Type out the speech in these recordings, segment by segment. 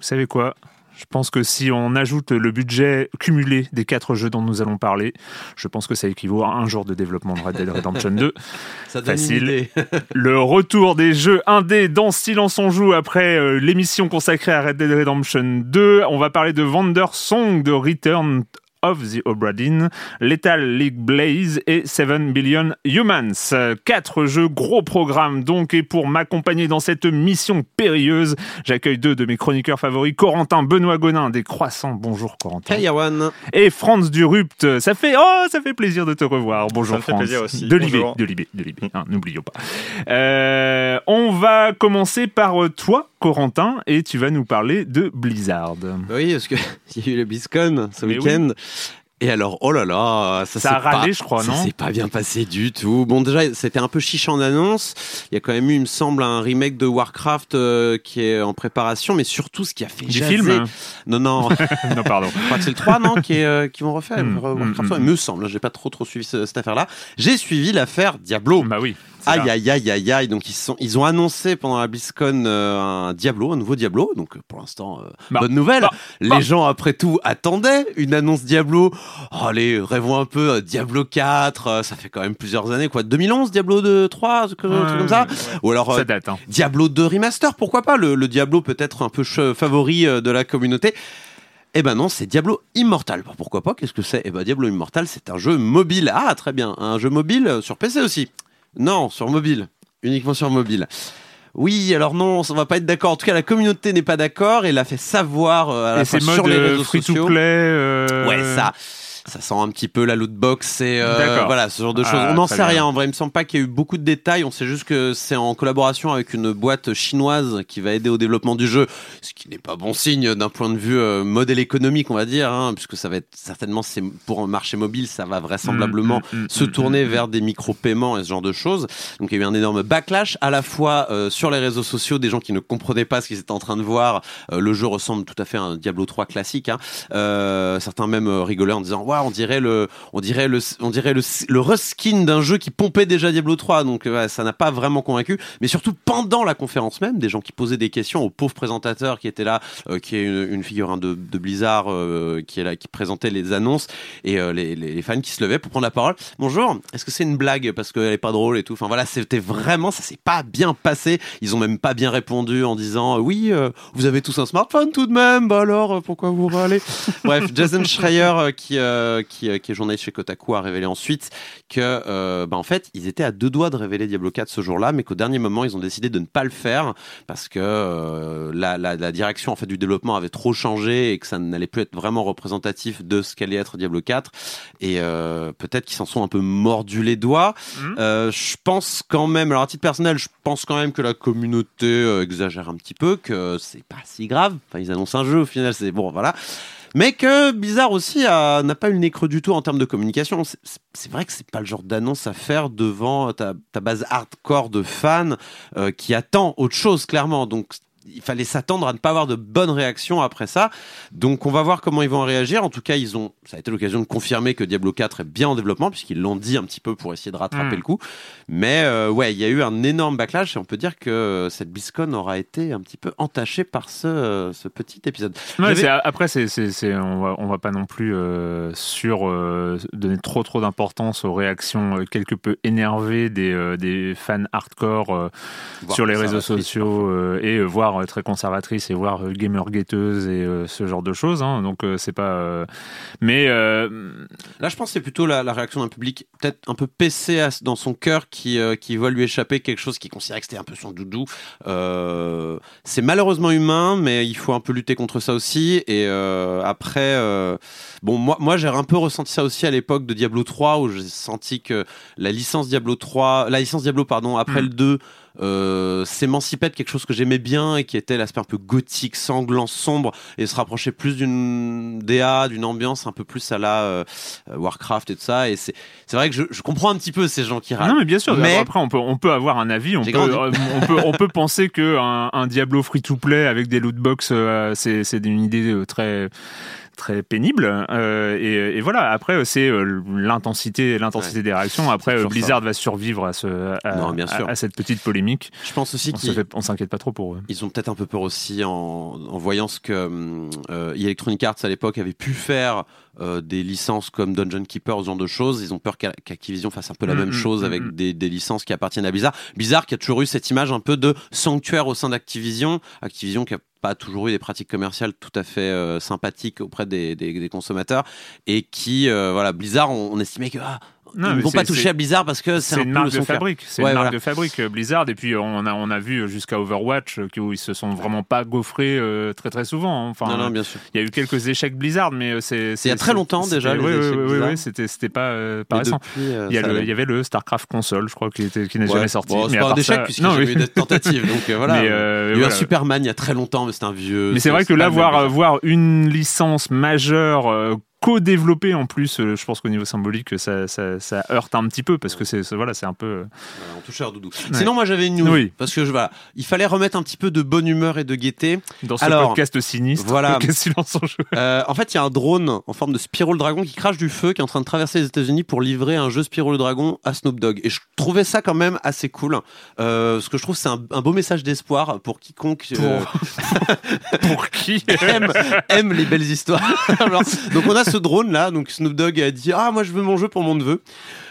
Vous savez quoi? Je pense que si on ajoute le budget cumulé des quatre jeux dont nous allons parler, je pense que ça équivaut à un jour de développement de Red Dead Redemption 2. Ça Facile. le retour des jeux indés dans Silence on joue après euh, l'émission consacrée à Red Dead Redemption 2. On va parler de Wonder Song de Return of the Obra Lethal League Blaze et 7 Billion Humans. Quatre jeux, gros programme donc, et pour m'accompagner dans cette mission périlleuse, j'accueille deux de mes chroniqueurs favoris, Corentin Benoît Gonin des Croissants. Bonjour Corentin. Hey Yawan. Et Franz Durupt. Ça fait, oh, ça fait plaisir de te revoir. Bonjour ça fait plaisir aussi. De Libé, de Libé, de Libé, hein, n'oublions pas. Euh, on va commencer par toi, Corentin, et tu vas nous parler de Blizzard. Oui, parce qu'il y a eu le BlizzCon ce week-end. Et alors, oh là là, ça, ça a râlé, je crois, ça non Ça s'est pas bien passé du tout. Bon, déjà, c'était un peu chiche en annonce. Il y a quand même eu, il me semble, un remake de Warcraft euh, qui est en préparation, mais surtout ce qui a fait du film. Non, non, non, pardon. c'est le 3, non, qui, est, euh, qui vont refaire Mm, Warcraft. mm, Il me semble. J'ai pas trop trop suivi ce- cette affaire-là. J'ai suivi l'affaire Diablo. Bah oui. Aïe aïe aïe aïe aïe donc ils sont ils ont annoncé pendant la BlizzCon euh, un Diablo un nouveau Diablo donc euh, pour l'instant euh, Bah, bonne nouvelle bah, les bah. gens après tout attendaient une annonce Diablo oh, allez rêvons un peu euh, Diablo 4 euh, ça fait quand même plusieurs années quoi 2011 Diablo 2 3 un truc Ouais, comme ça ou alors Ça date. Hein. Diablo 2 remaster pourquoi pas le, le Diablo peut-être un peu favori de la communauté eh ben non, c'est Diablo Immortal. Pourquoi pas Qu'est-ce que c'est? Eh ben Diablo Immortal, c'est un jeu mobile. Ah, très bien. Un jeu mobile sur PC aussi. Non, sur mobile. Uniquement sur mobile. Oui, alors non, on va pas être d'accord. En tout cas, la communauté n'est pas d'accord et l'a fait savoir euh, à la Et fois c'est sur les euh, réseaux free sociaux. to play. euh, Ouais, ça. Ça sent un petit peu la loot box et euh, voilà ce genre de choses. Ah, on n'en sait bien. rien en vrai. Il me semble pas qu'il y ait eu beaucoup de détails. On sait juste que c'est en collaboration avec une boîte chinoise qui va aider au développement du jeu, ce qui n'est pas bon signe d'un point de vue euh, modèle économique, on va dire, hein, puisque ça va être certainement c'est pour un marché mobile, ça va vraisemblablement Mm, mm, mm, se tourner vers des micro-paiements et ce genre de choses. Donc il y a eu un énorme backlash à la fois euh, sur les réseaux sociaux, des gens qui ne comprenaient pas ce qu'ils étaient en train de voir. Euh, le jeu ressemble tout à fait à un Diablo 3 classique. Hein. Euh, certains même rigolaient en disant Waouh, on dirait le, on dirait le, on dirait le, le reskin d'un jeu qui pompait déjà Diablo 3. Donc ça n'a pas vraiment convaincu. Mais surtout pendant la conférence même, des gens qui posaient des questions au pauvre présentateur qui était là, euh, qui est une, une figure de, Blizzard, euh, qui est là, qui présentait les annonces et euh, les, fans qui se levaient pour prendre la parole. Bonjour, est-ce que c'est une blague parce qu'elle est pas drôle et tout? Enfin voilà, c'était vraiment, ça s'est pas bien passé. Ils ont même pas bien répondu en disant oui, vous avez tous un smartphone tout de même. Bah alors, pourquoi vous râlez? Bref, Jason Schreier qui, euh, qui, euh, qui est journaliste chez Kotaku, a révélé ensuite que, euh, bah, en fait, ils étaient à deux doigts de révéler Diablo 4 ce jour-là, mais qu'au dernier moment, ils ont décidé de ne pas le faire parce que euh, la, la, la direction en fait du développement avait trop changé et que ça n'allait plus être vraiment représentatif de ce qu'allait être Diablo 4. Et peut-être qu'ils s'en sont un peu mordus les doigts. Mhm. Je pense quand même, alors à titre personnel, je pense quand même que la communauté exagère un petit peu, que c'est pas si grave. Enfin, ils annoncent un jeu, au final, c'est bon, voilà. Mais que Bizarre aussi n'a pas eu le nez du tout en termes de communication. C'est- vrai que c'est pas le genre d'annonce à faire devant ta, ta base hardcore de fans euh, qui attend autre chose, clairement. Donc il fallait s'attendre à ne pas avoir de bonnes réactions après ça. Donc on va voir comment ils vont réagir. En tout cas, ils ont, ça a été l'occasion de confirmer que Diablo 4 est bien en développement puisqu'ils l'ont dit un petit peu pour essayer de rattraper Mm. le coup. Mais euh, ouais, il y a eu un énorme backlash et on peut dire que cette BlizzCon aura été un petit peu entachée par ce, euh, ce petit épisode. Ouais, après, c'est, on, va, on va pas non plus euh, sur euh, donner trop trop d'importance aux réactions euh, quelque peu énervées des, euh, des fans hardcore euh, sur les réseaux sociaux euh, et euh, voire euh, très conservatrices et voire euh, gamer guetteuse et euh, ce genre de choses. hein. donc euh, c'est pas. euh, Mais Là, je pense que c'est plutôt la, la réaction d'un public peut-être un peu PC dans son cœur qui, qui voit lui échapper quelque chose qui considérait que c'était un peu son doudou. C'est malheureusement humain, mais il faut un peu lutter contre ça aussi. Et après, bon, moi, moi j'ai un peu ressenti ça aussi à l'époque de Diablo 3 où j'ai senti que la licence Diablo 3, la licence Diablo, pardon, après Mm. le 2, euh, s'émancipait de quelque chose que j'aimais bien et qui était l'aspect un peu gothique, sanglant, sombre et se rapprochait plus d'une DA, d'une ambiance un peu plus à la euh, Warcraft et tout ça. Et c'est c'est vrai que je, je comprends un petit peu ces gens qui râlent. non, mais bien sûr. Mais- Après, on peut, on peut avoir un avis. On peut, euh, on peut, on peut penser que un, un Diablo free-to-play avec des loot box, euh, c'est, c'est une idée très très pénible euh, et, et voilà après c'est euh, l'intensité l'intensité des réactions après euh, Blizzard va survivre à ce à, Non, bien sûr. à- à cette petite polémique Je pense aussi on se qu'ils fait- on s'inquiète pas trop pour eux ils ont peut-être un peu peur aussi en, en voyant ce que euh, Electronic Arts à l'époque avait pu faire euh, des licences comme Dungeon Keeper, ce genre de choses. Ils ont peur qu'A- qu'Activision fasse un peu la Mm, même mm, chose mm, avec des, des licences qui appartiennent à Blizzard. Blizzard qui a toujours eu cette image un peu de sanctuaire au sein d'Activision. Activision qui a pas toujours eu des pratiques commerciales tout à fait euh, sympathiques auprès des, consommateurs et qui, euh, voilà, Blizzard, on, on estimait que ah, Non, ils ne vont c'est- pas toucher c'est- à Blizzard parce que c'est c'est un une marque de fabrique c'est Ouais, une marque voilà. de fabrique euh, Blizzard et puis on a on a vu jusqu'à Overwatch euh, où ils se sont vraiment pas gaufrés euh, très très souvent hein. enfin Non, non, bien sûr. il y a eu quelques échecks Blizzard mais c'est il y a très longtemps déjà, oui, oui, échecs oui, oui, c'était c'était pas euh, récent depuis, euh, Il y, a ça le- allait. il y avait le StarCraft console, je crois, qui, était, qui n'est Ouais. jamais sorti. Bon, c'est mais pas un échec puisqu'il y a eu des tentatives. Donc voilà. Il y a eu voilà. un Superman il y a très longtemps, mais c'était un vieux. Mais c'est vrai que là, voir, voir une licence majeure co-développée en plus, euh, je pense qu'au niveau symbolique, ça, ça, ça heurte un petit peu parce que c'est voilà, c'est un peu. euh, Voilà, on touche à doudou. Sinon, moi j'avais une news. Oui. Parce que je, voilà, il fallait remettre un petit peu de bonne humeur et de gaieté. dans ce Alors, podcast sinistre. voilà. silence en jeu. Euh, en fait, il y a un drone en forme de Spyro le Dragon qui crache du feu, qui est en train de traverser les États-Unis pour livrer un jeu Spyro le Dragon à Snoop Dogg. Et je trouvais ça quand même assez cool. Euh, ce que je trouve, c'est un, un beau message d'espoir pour quiconque euh, Pour qui? aime, aime les belles histoires. Alors, donc on a ce drone là, donc Snoop Dogg a dit ah moi je veux mon jeu pour mon neveu.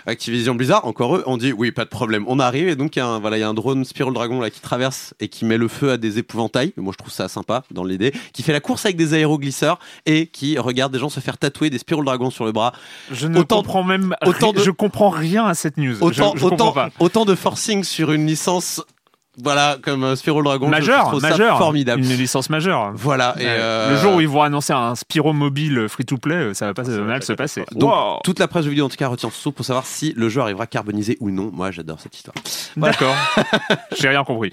Activision Blizzard, encore eux, on dit oui pas de problème, on arrive et donc il y a un, voilà il y a un drone Spyro le Dragon là qui traverse et qui met le feu à des épouvantails. Moi je trouve ça sympa dans l'idée, qui fait la course avec des aéroglisseurs et qui regarde des gens se faire tatouer des Spyro le Dragon sur le bras. Je ne Autant- comprends même. autant ri- de- Je comprends rien à cette news. Autant je, je comprends autant pas. autant de forcing sur une licence voilà comme euh, Spyro le Dragon. je Majeur, ça formidable. Une licence majeure. Voilà et euh, Le jour où ils vont annoncer un Spyro mobile free-to-play, euh, ça va pas Ça va mal se passer. Donc, Wow. toute la presse vidéo en tout cas retient ce saut pour savoir si le jeu arrivera carbonisé ou non. Moi, j'adore cette histoire. D'accord. J'ai rien compris.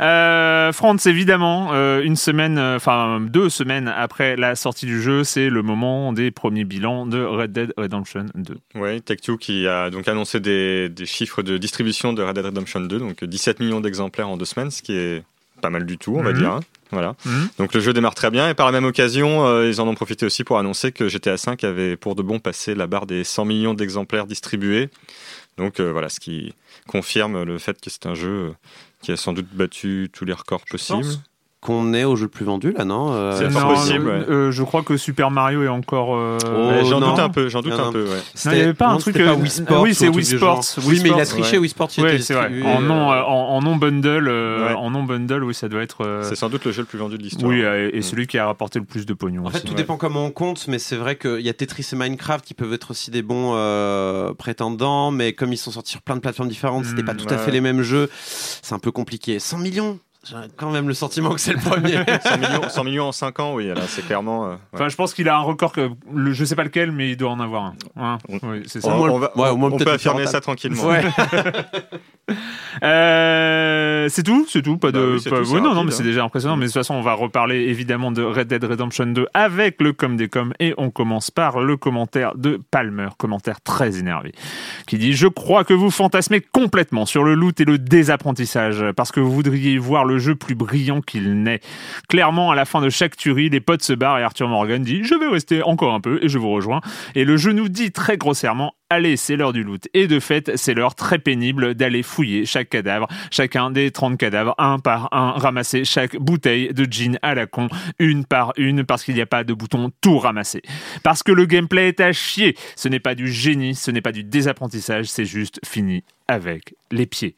Euh, Franz, évidemment, euh, une semaine, enfin deux semaines après la sortie du jeu, c'est le moment des premiers bilans de Red Dead Redemption 2. Oui, Take-Two qui a donc annoncé des, des chiffres de distribution de Red Dead Redemption 2, donc 17 millions d'exemplaires en deux semaines, ce qui est pas mal du tout, on va Mhm. dire. hein. Voilà. Mhm. Donc le jeu démarre très bien et par la même occasion, euh, ils en ont profité aussi pour annoncer que GTA V avait pour de bon passé la barre des 100 millions d'exemplaires distribués. Donc euh, voilà, ce qui confirme le fait que c'est un jeu qui a sans doute battu tous les records possibles. pense qu'on est au jeu le plus vendu là, non euh, C'est Non, possible, euh, ouais. euh, je crois que Super Mario est encore. euh, Oh, Ouais, j'en doute un peu, j'en doute Non, un peu, ouais. Non, il y avait pas un truc, c'était euh, pas Wii Sports oui, ou c'est Wii Sports. Wii Oui, mais il a triché ouais. Wii Sports. il Oui, c'est vrai. En non, en, en non bundle, euh, Ouais. en non bundle, oui, ça doit être. euh, C'est sans doute le jeu le plus vendu de l'histoire. oui, et Mm. celui qui a rapporté le plus de pognon. En fait, tout Ouais. dépend comment on compte, mais c'est vrai qu'il y a Tetris et Minecraft qui peuvent être aussi des bons prétendants, mais comme ils sont sortis sur plein de plateformes différentes, c'était pas Mm, tout à fait les mêmes jeux. C'est un peu compliqué. 100 millions J'ai quand même le sentiment que c'est le premier. 100 millions, 100 millions en 5 ans, oui, là, c'est clairement. euh, ouais. Enfin, je pense qu'il a un record que le, je sais pas lequel, mais il doit en avoir un. Hein oui, c'est ça. on, moins, on va- ouais, au moins on peut affirmer ça tranquillement. Ouais. Euh, c'est tout, c'est tout. Pas Bah de. oui, c'est pas- tout, c'est oui, non, non, rapide, mais c'est hein. déjà impressionnant. Mais de toute façon, on va reparler évidemment de Red Dead Redemption 2 avec le com des coms et on commence par le commentaire de Palmer, commentaire très énervé, qui dit Je crois que vous fantasmez complètement sur le loot et le désapprentissage parce que vous voudriez voir le jeu plus brillant qu'il n'est. Clairement, à la fin de chaque tuerie, les potes se barrent et Arthur Morgan dit Je vais rester encore un peu et je vous rejoins. Et le jeu nous dit très grossièrement Allez, c'est l'heure du loot. Et de fait, c'est l'heure très pénible d'aller fouiller chaque cadavre, chacun des 30 cadavres, un par un, ramasser chaque bouteille de gin à la con, une par une, parce qu'il n'y a pas de bouton tout ramasser. Parce que le gameplay est à chier. Ce n'est pas du génie, ce n'est pas du désapprentissage, c'est juste fini avec les pieds.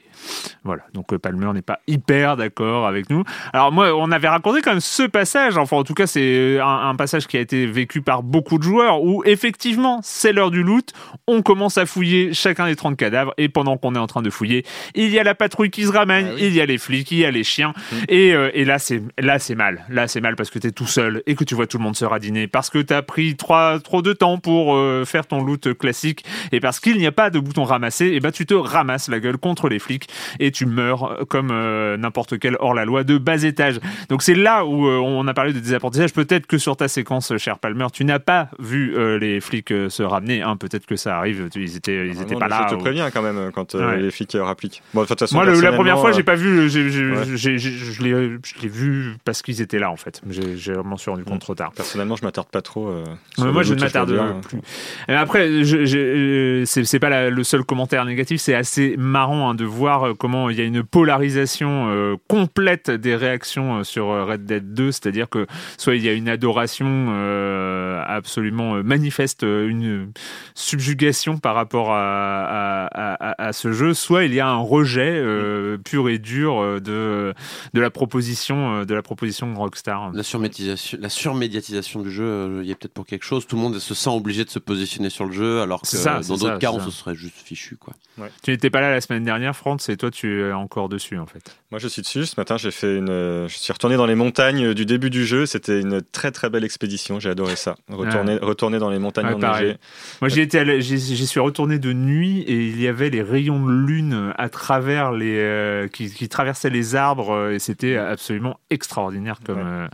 Voilà, donc euh, Palmer n'est pas hyper d'accord avec nous. Alors moi, on avait raconté quand même ce passage, enfin en tout cas c'est un, un passage qui a été vécu par beaucoup de joueurs, où effectivement c'est l'heure du loot, on commence à fouiller chacun des 30 cadavres, et pendant qu'on est en train de fouiller, il y a la patrouille qui se ramène, Ah oui. il y a les flics, il y a les chiens, et, euh, et là c'est là c'est mal, là c'est mal parce que t'es tout seul, et que tu vois tout le monde se radiner, parce que t'as pris trois, trop de temps pour euh, faire ton loot classique, et parce qu'il n'y a pas de bouton ramasser, et ben tu te ramasses la gueule contre les flics et tu meurs comme euh, n'importe quel hors-la-loi de bas étage. Donc c'est là où euh, on a parlé de désapprentissage. Peut-être que sur ta séquence, euh, cher Palmer, tu n'as pas vu euh, les flics euh, se ramener. hein. Peut-être que ça arrive. Ils étaient, ils Ah étaient non, pas là. Je te ou- préviens quand même quand euh, Ouais. les flics euh, rappliquent. Bon, de toute façon, Moi, la première fois, euh, j'ai pas vu. je l'ai vu parce qu'ils étaient là, en fait. J'ai vraiment suis rendu compte trop tard. Personnellement, je m'attarde pas trop. euh, moi, je ne m'attarde dire. plus. Après, euh, c'est c'est pas la- le seul commentaire négatif, c'est assez marrant hein, de voir euh, comment il y a une polarisation euh, complète des réactions euh, sur Red Dead 2, c'est-à-dire que soit il y a une adoration euh, absolument manifeste, une subjugation par rapport à, à- à- à ce jeu, soit il y a un rejet euh, pur et dur de, de la proposition de la proposition de Rockstar. La surmédiatisation, la surmédiatisation du jeu, il y a peut-être pour quelque chose. Tout le monde se sent obligé de se positionner sur le jeu, alors que ça, dans d'autres cas, on se serait juste fichu. Quoi. Tu n'étais pas là la semaine dernière, Franz, et toi tu es encore dessus en fait. Moi, je suis dessus. Ce matin, j'ai fait une. euh, Je suis retourné dans les montagnes du début du jeu. C'était une très très belle expédition. J'ai adoré ça. Retourner, retourner dans les montagnes Ouais, enneigées. Moi, j'y j'y suis retourné de nuit et il y avait les rayons de lune à travers les, euh, qui, qui traversaient les arbres euh, et c'était absolument extraordinaire comme. Ouais.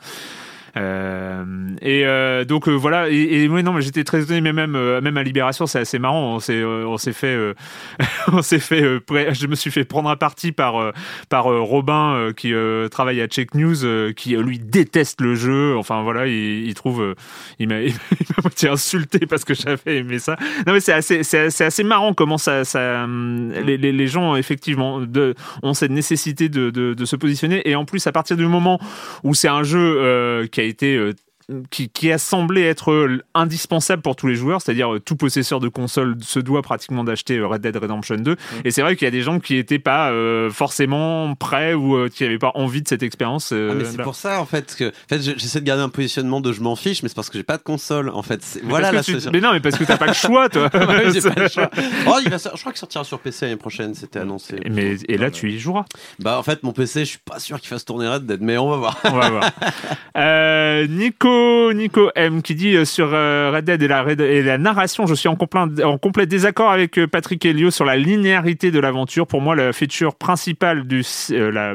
Euh, et euh, donc euh, voilà. Et, et ouais, non mais j'étais très étonné mais même même à Libération c'est assez marrant. On s'est on s'est fait euh, on s'est fait euh, je me suis fait prendre à partie par euh, par euh, Robin euh, qui euh, travaille à Check News euh, qui lui déteste le jeu. Enfin voilà il, il trouve euh, il m'a il m'a moitié insulté parce que j'avais aimé ça. Non mais c'est assez c'est assez marrant comment ça ça hum, les, les, les gens effectivement de, ont cette nécessité de, de, de se positionner. Et en plus à partir du moment où c'est un jeu euh, qui a été euh, qui, qui a semblé être euh, indispensable pour tous les joueurs, c'est-à-dire euh, tout possesseur de console se doit pratiquement d'acheter euh, Red Dead Redemption 2. Et c'est vrai qu'il y a des gens qui n'étaient pas euh, forcément prêts ou euh, qui n'avaient pas envie de cette expérience. euh, Ah, mais c'est là. pour ça en fait que en fait, je- j'essaie de garder un positionnement de je m'en fiche, mais c'est parce que j'ai pas de console en fait. Mais Voilà que tu-. Mais non, mais parce que t'as pas le choix, toi. Ouais, j'ai pas le choix. Oh, il va sor- je crois qu'il sortira sur PC l'année prochaine, c'était annoncé. Mais et là, tu y joueras. Bah en fait, mon PC, je suis pas sûr qu'il fasse tourner Red Dead, mais on va voir. On va voir. Euh, Nico, M qui dit euh, sur euh, Red Dead et la, narration, je suis en complet, désaccord avec euh, Patrick Helio sur la linéarité de l'aventure. Pour moi, la feature principale du, la,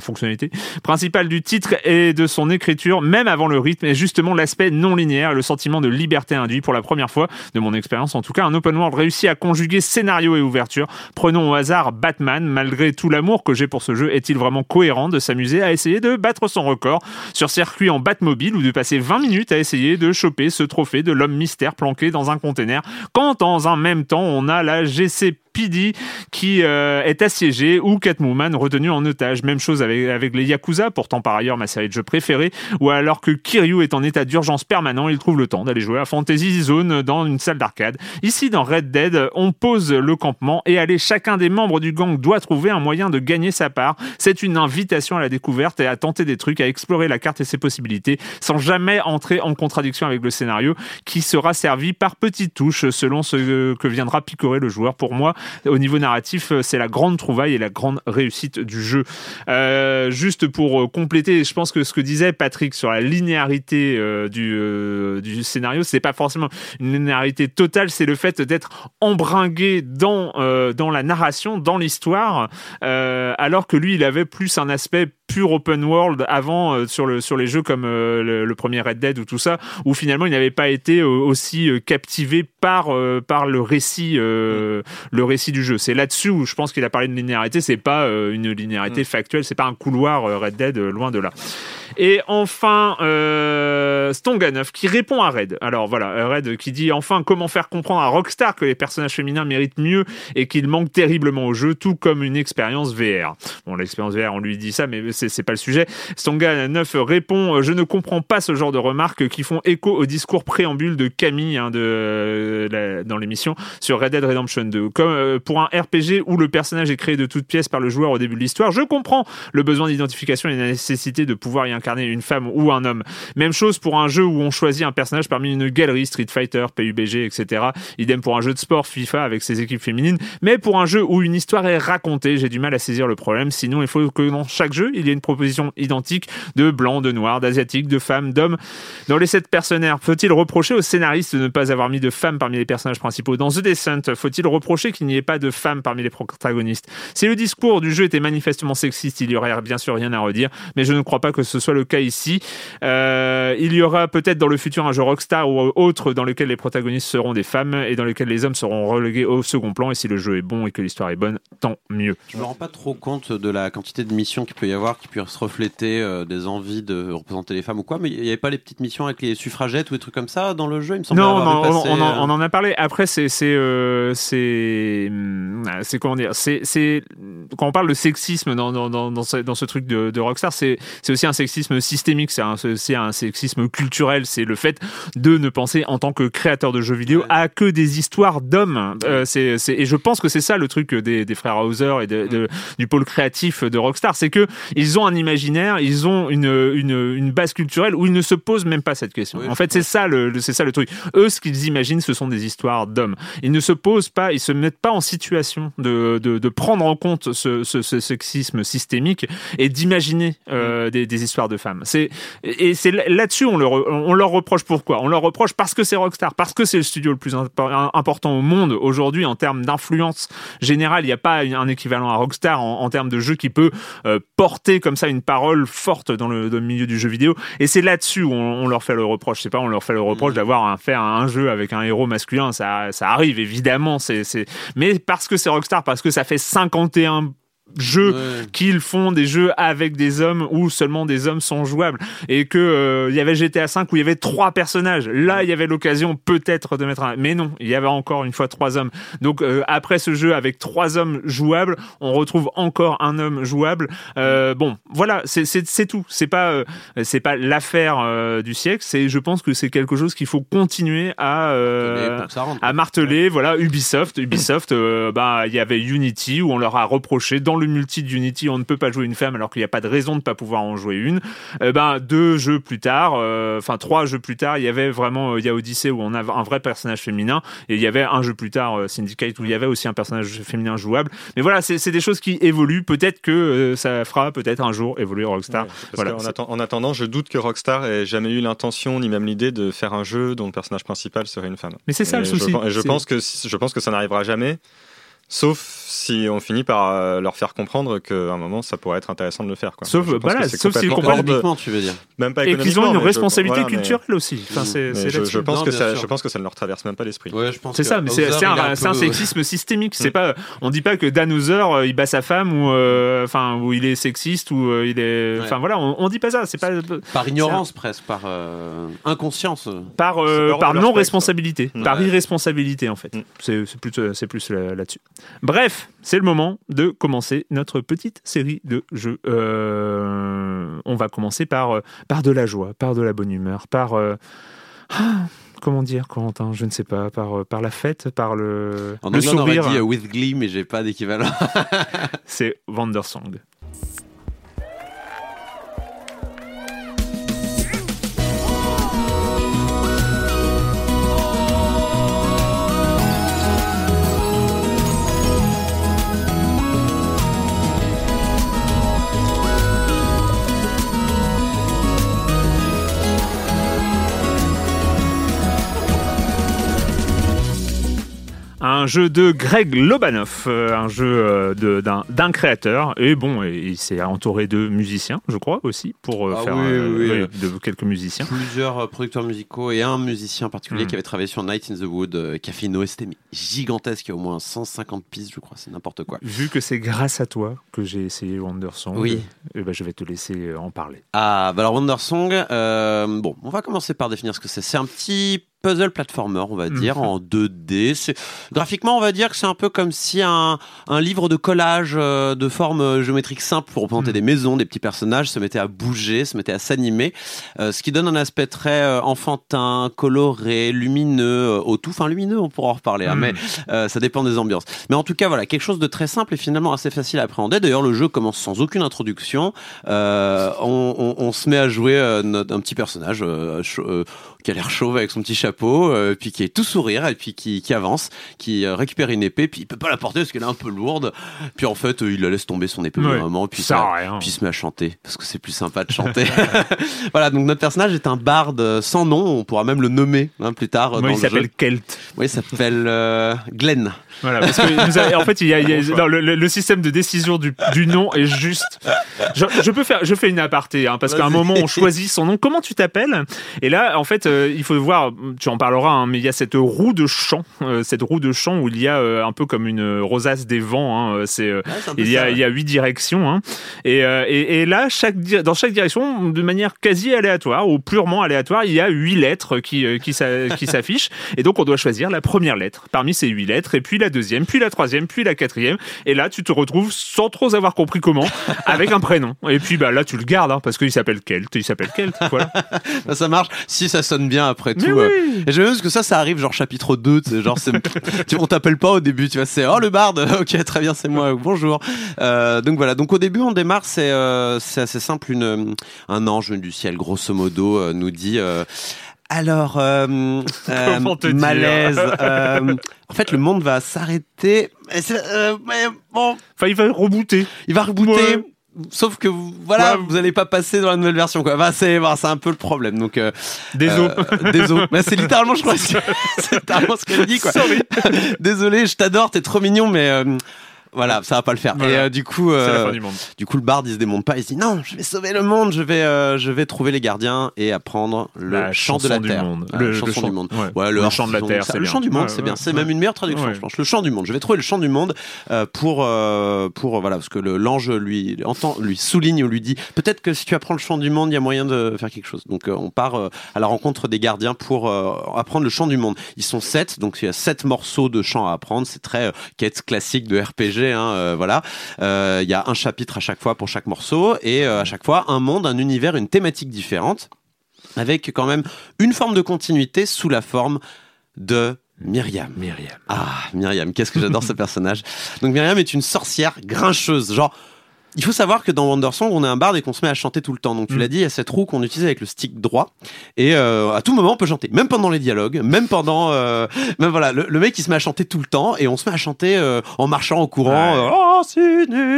fonctionnalité principale du titre et de son écriture, même avant le rythme, est justement l'aspect non linéaire, le sentiment de liberté induit. Pour la première fois de mon expérience, en tout cas, un open world réussit à conjuguer scénario et ouverture. Prenons au hasard Batman. Malgré tout l'amour que j'ai pour ce jeu, est-il vraiment cohérent de s'amuser à essayer de battre son record sur circuit en Batmobile de passer 20 minutes à essayer de choper ce trophée de l'homme mystère planqué dans un container quand dans un même temps on a la GC PD qui euh, est assiégé ou Catwoman retenu en otage. Même chose avec, avec les Yakuza, pourtant par ailleurs ma série de jeux préférée, ou alors que Kiryu est en état d'urgence permanent, il trouve le temps d'aller jouer à Fantasy Zone dans une salle d'arcade. Ici, dans Red Dead, on pose le campement et allez, chacun des membres du gang doit trouver un moyen de gagner sa part. C'est une invitation à la découverte et à tenter des trucs, à explorer la carte et ses possibilités, sans jamais entrer en contradiction avec le scénario, qui sera servi par petites touches selon ce que viendra picorer le joueur. Pour moi, au niveau narratif, c'est la grande trouvaille et la grande réussite du jeu. Euh, juste pour euh, compléter, je pense que ce que disait Patrick sur la linéarité euh, du, euh, du scénario, c'est pas forcément une linéarité totale, c'est le fait d'être embringué dans, euh, dans la narration, dans l'histoire, euh, alors que lui, il avait plus un aspect pur open world avant euh, sur le sur les jeux comme euh, le, le premier Red Dead ou tout ça où finalement il n'avait pas été euh, aussi captivé par par le récit euh, le récit du jeu. C'est là-dessus où je pense qu'il a parlé de linéarité. C'est pas une linéarité factuelle. C'est pas un couloir Red Dead loin de là et enfin, euh, Stonganov qui répond à Red. Alors voilà, Red qui dit enfin comment faire comprendre à Rockstar que les personnages féminins méritent mieux et qu'ils manquent terriblement au jeu, tout comme une expérience VR. Bon, l'expérience VR, on lui dit ça, mais c'est pas le sujet. Stonganov répond euh, je ne comprends pas ce genre de remarques qui font écho au discours préambule de Camille hein, de euh, dans l'émission sur Red Dead Redemption 2. Comme euh, pour un RPG où le personnage est créé de toutes pièces par le joueur au début de l'histoire, je comprends le besoin d'identification et la nécessité de pouvoir y une femme ou un homme. Même chose pour un jeu où on choisit un personnage parmi une galerie Street Fighter, PUBG, etc. Idem pour un jeu de sport FIFA avec ses équipes féminines. Mais pour un jeu où une histoire est racontée, j'ai du mal à saisir le problème. Sinon, il faut que dans chaque jeu, il y ait une proposition identique de blanc, de noir, d'asiatique, de femmes, d'hommes. Dans les sept personnaires, faut-il reprocher au scénariste de ne pas avoir mis de femmes parmi les personnages principaux? Dans The Descent, faut-il reprocher qu'il n'y ait pas de femmes parmi les protagonistes? Si le discours du jeu était manifestement sexiste, il y aurait bien sûr rien à redire, mais je ne crois pas que ce soit le cas ici. Euh, il y aura peut-être dans le futur un jeu Rockstar ou autre dans lequel les protagonistes seront des femmes et dans lequel les hommes seront relégués au second plan. Et si le jeu est bon et que l'histoire est bonne, tant mieux. Je me rends pas trop compte de la quantité de missions qu'il peut y avoir qui puissent refléter euh, des envies de représenter les femmes ou quoi, mais il n'y avait pas les petites missions avec les suffragettes ou des trucs comme ça dans le jeu, il me semble. Non, avoir non, vu on, passer, on en, euh, on en a parlé. Après, c'est c'est euh, c'est c'est comment dire C'est c'est quand on parle de sexisme dans dans dans, dans ce, dans ce truc de, de Rockstar, c'est c'est aussi un sexisme systémique. C'est un sexisme culturel. C'est le fait de ne penser en tant que créateur de jeux vidéo à que des histoires d'hommes. Euh, c'est et je pense que c'est ça le truc des, des frères Hauser et de, de- du pôle créatif de Rockstar, c'est que ils ont un imaginaire, ils ont une une une base culturelle où ils ne se posent même pas cette question. Oui, en fait, c'est ça le, le- c'est ça le truc. Eux, ce qu'ils imaginent, ce sont des histoires d'hommes. Ils ne se posent pas, ils se mettent pas en situation de, de, de prendre en compte ce, ce, ce sexisme systémique et d'imaginer euh, des, des histoires de femmes. C'est et c'est là-dessus on leur on leur reproche pourquoi? On leur reproche parce que c'est Rockstar, parce que c'est le studio le plus impo- important au monde aujourd'hui en termes d'influence générale. Il n'y a pas un équivalent à Rockstar en, en termes de jeu qui peut euh, porter comme ça une parole forte dans le, dans le milieu du jeu vidéo. Et c'est là-dessus où on, on leur fait le reproche. C'est pas on leur fait le reproche d'avoir un, fait un, jeu avec un héros masculin. Ça, ça arrive évidemment. C'est, c'est... Mais parce que c'est Rockstar, parce que ça fait 51 jeux Ouais. qu'ils font des jeux avec des hommes où seulement des hommes sont jouables. Et que euh, il y avait GTA 5 où il y avait trois personnages. Là il y avait l'occasion peut-être de mettre un mais non il y avait encore une fois trois hommes. Donc euh, après ce jeu avec trois hommes jouables on retrouve encore un homme jouable. Euh, bon voilà c'est tout. C'est pas c'est pas l'affaire du siècle. C'est je pense que c'est quelque chose qu'il faut continuer à marteler. Voilà, Ubisoft. Ubisoft, bah, il y avait Unity où on leur a reproché dans le multi de Unity, on ne peut pas jouer une femme alors qu'il n'y a pas de raison de ne pas pouvoir en jouer une. Euh, ben deux jeux plus tard, euh, enfin trois jeux plus tard, il y avait vraiment, euh, il y a Odyssey où on a un vrai personnage féminin et il y avait un jeu plus tard, Syndicate où il y avait aussi un personnage féminin jouable. Mais voilà, c'est des choses qui évoluent. Peut-être que ça fera peut-être un jour évoluer Rockstar. Ouais, Voilà, atten- en attendant, je doute que Rockstar ait jamais eu l'intention ni même l'idée de faire un jeu dont le personnage principal serait une femme. Mais c'est ça Et le souci. Je, pense que je pense que ça n'arrivera jamais, sauf si on finit par euh, leur faire comprendre qu'à un moment ça pourrait être intéressant de le faire. Quoi. Sauf, voilà, sauf comprennent hors de- Économiquement, tu veux dire. même pas et qu'ils ont économiquement, une je- responsabilité mais- culturelle aussi. Enfin, c'est mais c'est je, pense Non, que ça, je pense que ça ne leur traverse même pas l'esprit. Ouais, je pense C'est ça, mais c'est un, c'est un peu- sexisme systémique. C'est Mm. pas, on dit pas que Dan Hauser euh, il bat sa femme ou, euh, ou il est sexiste ou euh, il est, Ouais. enfin voilà, on, on dit pas ça. C'est pas Par ignorance presque, par euh, inconscience. par non responsabilité, par irresponsabilité en fait. Mm. C'est plus c'est plus là- là-dessus. Bref, c'est le moment de commencer notre petite série de jeux. Euh, on va commencer par, euh, par de la joie, par de la bonne humeur, par... euh, ah, comment dire, Corentin Je ne sais pas. Par, par la fête, par le, En le anglais, on aurait sourire. dit with glee, mais j'ai pas d'équivalent. C'est Wandersong. Un jeu de Greg Lobanov, euh, un jeu euh, d'un créateur. Et bon, et il s'est entouré de musiciens, je crois, aussi, pour euh, Ah faire oui, euh, oui, de quelques musiciens. Plusieurs producteurs musicaux et un musicien particulier Mm. qui avait travaillé sur Night in the Wood, qui a fait une OST gigantesque, il y a au moins 150 pistes, je crois, c'est n'importe quoi. Vu que c'est grâce à toi que j'ai essayé Wandersong, Oui. eh ben, je vais te laisser en parler. Ah, bah alors Wondersong, euh, bon, on va commencer par définir ce que c'est. C'est un petit puzzle platformer, on va dire, Mhm. en 2D. C'est- Graphiquement, on va dire que c'est un peu comme si un, un livre de collage euh, de forme euh, géométrique simple pour représenter Mhm. des maisons, des petits personnages, se mettait à bouger, se mettait à s'animer, euh, ce qui donne un aspect très euh, enfantin, coloré, lumineux, au tout. Enfin, lumineux, on pourra en reparler, hein, Mhm. mais ça dépend des ambiances. Mais en tout cas, voilà, quelque chose de très simple et finalement assez facile à appréhender. D'ailleurs, le jeu commence sans aucune introduction. On, on- on se met à jouer notre- un petit personnage qui a l'air chauve avec son petit chapeau, euh, puis qui est tout sourire et puis qui, qui avance, qui euh, récupère une épée, puis il peut pas la porter parce qu'elle est un peu lourde. Puis en fait, euh, il la laisse tomber son épée au moment, puis ça ça, rien. puis il se met à chanter parce que c'est plus sympa de chanter. voilà, donc notre personnage est un barde sans nom. On pourra même le nommer hein, plus tard. Moi, dans il le s'appelle. Kelt. Oui, il s'appelle Glenn. Voilà, parce que il nous a- en fait, il y a, il y a- non, le, système de décision du, du nom est juste. Je, je peux faire, je fais une aparté, hein, parce qu'à un moment on choisit son nom. Comment tu t'appelles? Et là, en fait, euh, il faut voir. Tu en parleras, hein, mais il y a cette roue de chant, euh, cette roue de chant où il y a euh, un peu comme une rosace des vents. hein, euh, c'est euh, il y, a, il y a huit directions. Hein. Et, euh, et, et là, chaque, dans chaque direction, de manière quasi aléatoire ou purement aléatoire, il y a huit lettres qui, qui s'a- qui s'affichent. Et donc, on doit choisir la première lettre parmi ces huit lettres, et puis la deuxième, puis la troisième, puis la quatrième. Et là, tu te retrouves sans trop avoir compris comment, avec un prénom. Et puis bah, là, tu le gardes, hein, parce qu'il s'appelle Kelt. Il s'appelle Kelt. Voilà. Ça marche si ça sonne bien après Mais tout. oui. euh. Et j'aime bien parce que ça, ça arrive genre chapitre 2, tu sais, genre c'est, tu, on t'appelle pas au début, tu vois, c'est oh le barde, ok très bien c'est moi, bonjour. Euh, donc voilà, donc au début on démarre, c'est euh, assez simple, une euh, un ange du ciel grosso modo euh, nous dit. euh, alors, euh, euh, malaise. euh, en fait, le monde va s'arrêter. Euh, bon, Enfin, il va rebooter. il va rebooter. Ouais. Sauf que vous- voilà, Ouais. vous allez pas passer dans la nouvelle version quoi. Bah, c'est bah, c'est un peu le problème. Donc euh, Désolé. euh, désolé. Mais c'est littéralement, je crois, que c'est littéralement ce qu'elle dit, quoi. Sorry. Désolé, je t'adore, t'es trop mignon, mais euh, voilà, ça va pas le faire. Voilà. Et euh, du coup, la euh, fin du monde. du coup, le bard, il se démonte pas. Il se dit non, je vais sauver le monde, je vais, euh, je vais trouver les gardiens et apprendre le La chant de la terre. monde. Ah, Le- chanson chant- du monde. ouais. Ouais, Le chant de la terre, ça. Le bien. chant du monde, c'est bien. C'est même une meilleure traduction, je pense. Le chant du monde. Je vais trouver le chant du monde pour, pour voilà, parce que l'ange lui entend, lui souligne ou lui dit peut-être que si tu apprends le chant du monde, il y a moyen de faire quelque chose. Donc on part à la rencontre des gardiens pour apprendre le chant du monde. Ils sont sept, donc il y a sept morceaux de chant à apprendre. C'est très quête classique de RPG, hein, euh, voilà. Euh, Il y a un chapitre à chaque fois pour chaque morceau et euh, à chaque fois un monde, un univers, une thématique différente, avec quand même une forme de continuité sous la forme de Myriam. Myriam. Ah, Myriam, qu'est-ce que j'adore ce personnage. Donc Myriam est une sorcière grincheuse, genre il faut savoir que dans Wandersong, on est un barde et qu'on se met à chanter tout le temps. Donc tu Mm. l'as dit, il y a cette roue qu'on utilise avec le stick droit et euh, à tout moment on peut chanter, même pendant les dialogues, même pendant, euh, même voilà, le, le mec il se met à chanter tout le temps et on se met à chanter euh, en marchant en courant, Ouais. oh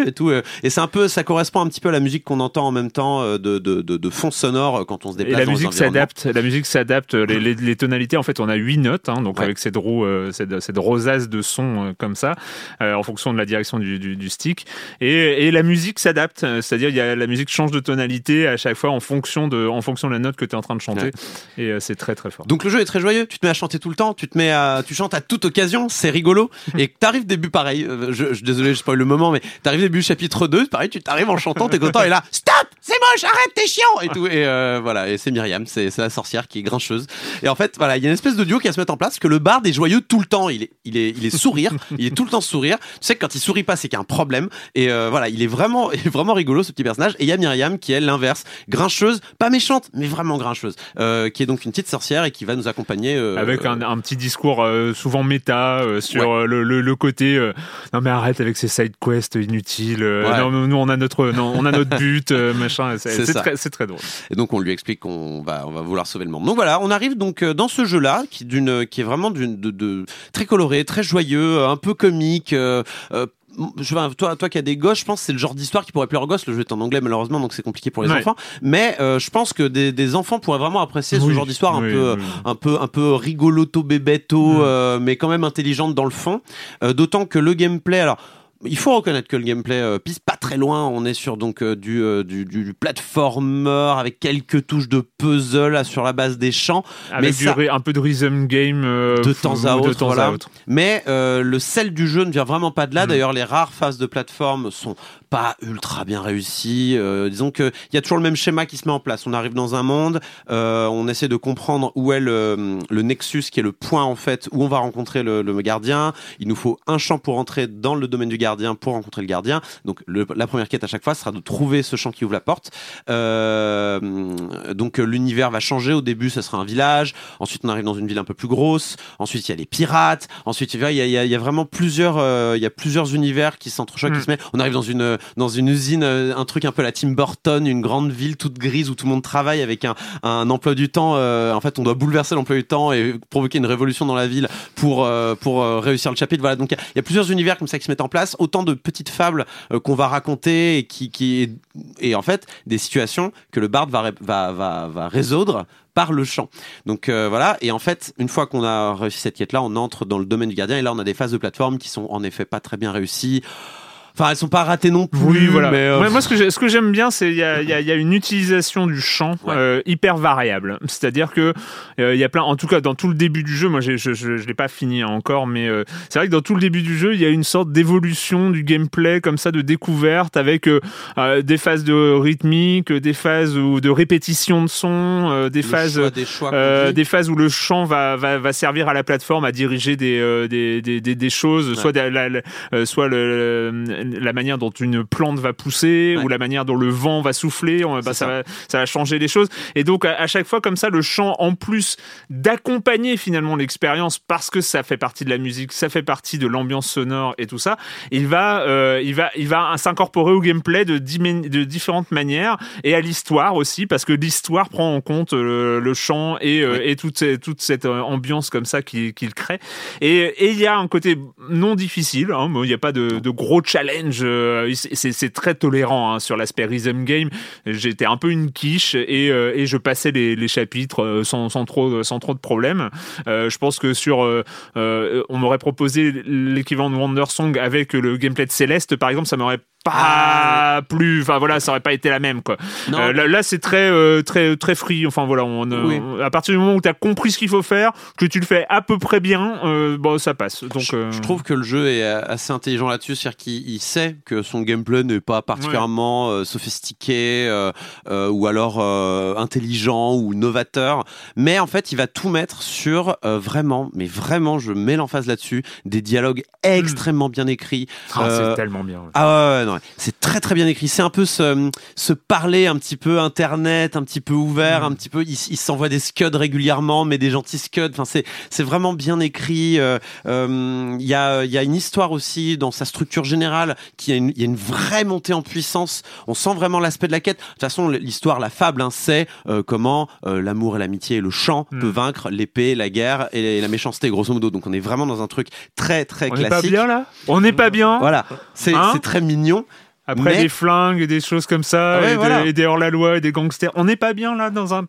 et tout. et c'est un peu, ça correspond un petit peu à la musique qu'on entend en même temps de, de, de, de fond sonore quand on se Et déplace. la dans les musique s'adapte. La musique s'adapte. Les, les- les tonalités, en fait, on a huit notes, hein, donc Ouais. avec cette roue, cette, cette rosace de son comme ça, en fonction de la direction du, du, du stick. Et, et la musique s'adapte, euh, c'est-à-dire il y a la musique change de tonalité à chaque fois en fonction de, en fonction de la note que tu es en train de chanter. Ouais. Et euh, c'est très très fort. Donc le jeu est très joyeux, tu te mets à chanter tout le temps, tu te mets à, tu chantes à toute occasion, c'est rigolo. Et t'arrives début pareil, euh, je, je désolé, je spoil le moment, mais t'arrives début chapitre 2, pareil, tu t'arrives en chantant, t'es content et là, stop c'est moche, arrête, t'es chiant et tout. Et euh, voilà, et c'est Myriam, c'est la sorcière qui est grincheuse. Et en fait, voilà, il y a une espèce de duo qui va se mettre en place que le barde est joyeux tout le temps. Il est, il est, il est sourire, il est tout le temps sourire. Tu sais que quand il sourit pas, c'est qu'il y a un problème. Et euh, voilà, il est vraiment, vraiment rigolo ce petit personnage. Et il y a Myriam qui est l'inverse, grincheuse, pas méchante, mais vraiment grincheuse, euh, qui est donc une petite sorcière et qui va nous accompagner. euh, Avec un, un petit discours euh, souvent méta euh, sur Ouais. le, le, le côté euh, non mais arrête avec ces side quests inutiles Ouais. non nous on a notre non, on a notre but machin c'est très, très drôle Et donc on lui explique qu'on va on va vouloir sauver le monde. Donc voilà, on arrive donc euh, dans ce jeu-là qui est vraiment d'une de, de- très coloré, très joyeux, euh, un peu comique. euh, euh, je, toi, toi qui as des gosses, je pense que c'est le genre d'histoire qui pourrait plaire aux gosses. Le jeu est en anglais malheureusement, donc c'est compliqué pour les Ouais. enfants. Mais euh, je pense que des, des enfants pourraient vraiment apprécier ce genre d'histoire un peu, oui. un peu, un peu rigoloto bébéto, Mm. euh, mais quand même intelligente dans le fond. Euh, D'autant que le gameplay, alors. Il faut reconnaître que le gameplay euh, pisse pas très loin. On est sur donc euh, du, euh, du, du, du platformer avec quelques touches de puzzle là, sur la base des champs. avec Mais ça- un peu de rhythm game De fou- temps à de autre, temps voilà. à autre. Mais le sel du jeu ne vient vraiment pas de là. Mm. D'ailleurs, les rares phases de plateforme sont pas ultra bien réussies. Disons que il y a toujours le même schéma qui se met en place. On arrive dans un monde, on essaie de comprendre où est le, le nexus, qui est le point en fait où on va rencontrer le, le gardien. Il nous faut un champ pour entrer dans le domaine du gardien pour rencontrer le gardien. Donc le- la première quête à chaque fois sera de trouver ce champ qui ouvre la porte. Euh, donc l'univers va changer. Au début, ça sera un village. Ensuite, on arrive dans une ville un peu plus grosse. Ensuite, il y a les pirates. Ensuite, il y a, il y a- il y a vraiment plusieurs, euh, il y a plusieurs univers qui s'entrechoquent, Mm. qui se mettent. On arrive dans une dans une usine, euh, un truc un peu la Tim Burton, une grande ville toute grise où tout le monde travaille avec un, un emploi du temps. euh, en fait, on doit bouleverser l'emploi du temps et provoquer une révolution dans la ville pour pour réussir le chapitre. Voilà. Donc il y a- il y, a plusieurs univers comme ça qui se mettent en place. Autant de petites fables euh, qu'on va raconter et qui en fait des situations que le bard va ré- va va, va résoudre par le chant. Donc euh, voilà, et en fait, une fois qu'on a réussi cette quête-là, on entre dans le domaine du gardien, et là on a des phases de plateforme qui sont en effet pas très bien réussies. Enfin, elles sont pas ratées non plus. Oui, voilà. Mais, euh, Ouais, moi, ce que j'aime bien, c'est il y a, il y, a, il y a une utilisation du champ Ouais. euh, hyper variable. C'est-à-dire que euh, il y a plein, en tout cas dans tout le début du jeu, moi je je, je l'ai pas fini encore, mais euh, c'est vrai que dans tout le début du jeu, il y a une sorte d'évolution du gameplay comme ça, de découverte avec des phases de rythmique, des phases ou de répétition de son, des le phases. choix des choix conduits. des phases où le champ va, va, va servir à la plateforme à diriger des, des, des, des, des choses, soit, la, soit le, la manière dont une plante va pousser Ouais. ou la manière dont le vent va souffler. On- bah, ça, ça. va, ça va changer les choses. Et donc, à, à chaque fois, comme ça, le chant, en plus d'accompagner finalement l'expérience parce que ça fait partie de la musique, ça fait partie de l'ambiance sonore et tout ça, il va, euh, il va, il va s'incorporer au gameplay de, différentes manières et à l'histoire aussi parce que l'histoire prend en compte euh, le chant et, euh, Oui. et toute, cette- toute cette euh, ambiance comme ça qu'il crée. Et et il y a un côté non difficile, hein, il n'y a pas de, de gros challenge, euh, c'est- très tolérant hein, sur l'aspect rhythm game. J'étais un peu une quiche et, euh, je passais les, chapitres euh, sans, trop, sans trop de problèmes. Je pense que sur, on m'aurait proposé l'équivalent de Wonder Song avec le gameplay de Céleste, par exemple, ça m'aurait pas plu. Enfin voilà, ça aurait pas été la même quoi. Euh, là, là, c'est très, euh, très, très free. Enfin voilà, on, euh, Oui. on- à partir du moment où tu as compris ce qu'il faut faire, que tu le fais à peu près bien, euh, bon, ça passe. Donc, je, je trouve que le jeu est assez intelligent là-dessus, c'est-à-dire qu'il il sait que son gameplay n'est pas particulièrement sophistiqué ou alors intelligent ou novateur, mais en fait il va tout mettre sur vraiment, mais vraiment, je mets l'emphase là-dessus, des dialogues extrêmement bien écrits. euh, c'est tellement bien. Ah ouais, ouais. c'est très très bien écrit. C'est un peu ce, se parler un petit peu internet, un petit peu ouvert, un petit peu. Il, il s'envoie des scuds régulièrement, mais des gentils scuds. Enfin, c'est c'est vraiment bien écrit. Euh, euh, Il y a il y a une histoire aussi dans sa structure générale qui a une il y a une vraie montée en puissance. On sent vraiment l'aspect de la quête. De toute façon, l'histoire, la fable, hein, c'est euh, comment euh, l'amour et l'amitié et le chant Mm. peut vaincre l'épée, la guerre et la méchanceté, grosso modo. Donc, on est vraiment dans un truc très très On n'est classique. pas bien là? On n'est pas bien? Voilà, c'est Hein? c'est très mignon. Après Mais- des flingues et des choses comme ça, Ah ouais, et, des- voilà. et des hors-la-loi et des gangsters. On n'est pas bien là dans un.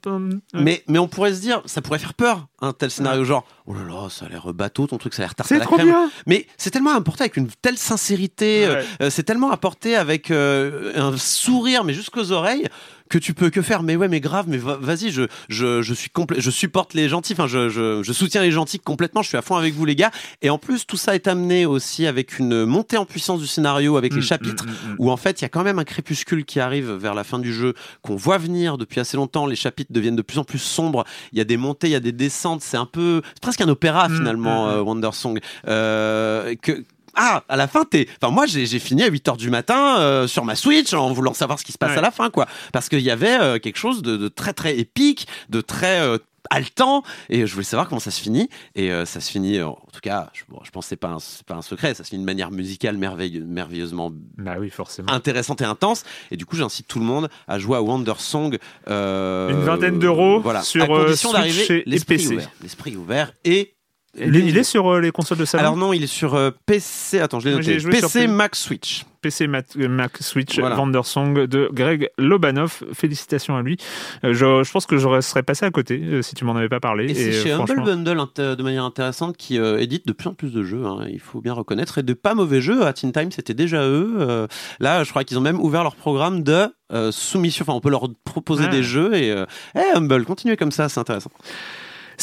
Mais, mais on pourrait se dire, ça pourrait faire peur, un tel scénario genre, oh là là, ça a l'air bateau, ton truc, ça a l'air tarte à C'est la trop crème. bien Mais c'est tellement apporté avec une telle sincérité, euh, Ouais. euh, c'est tellement apporté avec euh, un sourire, mais jusqu'aux oreilles, que tu peux que faire. Mais ouais mais grave mais va- vas-y je, je, je suis je supporte les gentils. Enfin je, je, je soutiens les gentils complètement. Je suis à fond avec vous les gars. Et en plus tout ça est amené aussi avec une montée en puissance du scénario avec les Mm, chapitres mm, mm, où en fait il y a quand même un crépuscule qui arrive vers la fin du jeu qu'on voit venir depuis assez longtemps. Les chapitres deviennent de plus en plus sombres. Il y a des montées il y a des descentes. C'est un peu c'est presque un opéra finalement euh, Wonder Song. Euh, que ah, à la fin, t'es. Enfin, moi, j'ai fini à 8 h du matin euh, sur ma Switch en voulant savoir ce qui se passe Ouais. à la fin, quoi. Parce qu'il y avait euh, quelque chose de, de très, très épique, de très euh, haletant, et je voulais savoir comment ça se finit. Et ça se finit, en tout cas, je, bon, je pense que c'est pas, un- pas un secret, ça se finit de manière musicale merveille- merveilleusement Bah oui, forcément. intéressante et intense. Et du coup, j'incite tout le monde à jouer à Wonder Song. Une vingtaine d'euros voilà, sur, à condition d'arriver ouvert. L'esprit ouvert et. Il est, il est sur euh, les consoles de salon Alors non, il est sur euh, PC. Attends, je l'ai noté. PC, Mac, Switch. PC, Mac, euh, Mac, Switch, Voilà. Wandersong de Greg Lobanov. Félicitations à lui. Euh, je, je pense que je serais passé à côté si tu m'en avais pas parlé. Et, c'est chez Humble Bundle de manière intéressante qui édite de plus en plus de jeux. hein, il faut bien reconnaître et de pas mauvais jeux. À Teen Time, c'était déjà eux. là, je crois qu'ils ont même ouvert leur programme de soumission. Enfin, on peut leur proposer Ah. des jeux et eh, Humble, continuez comme ça, c'est intéressant.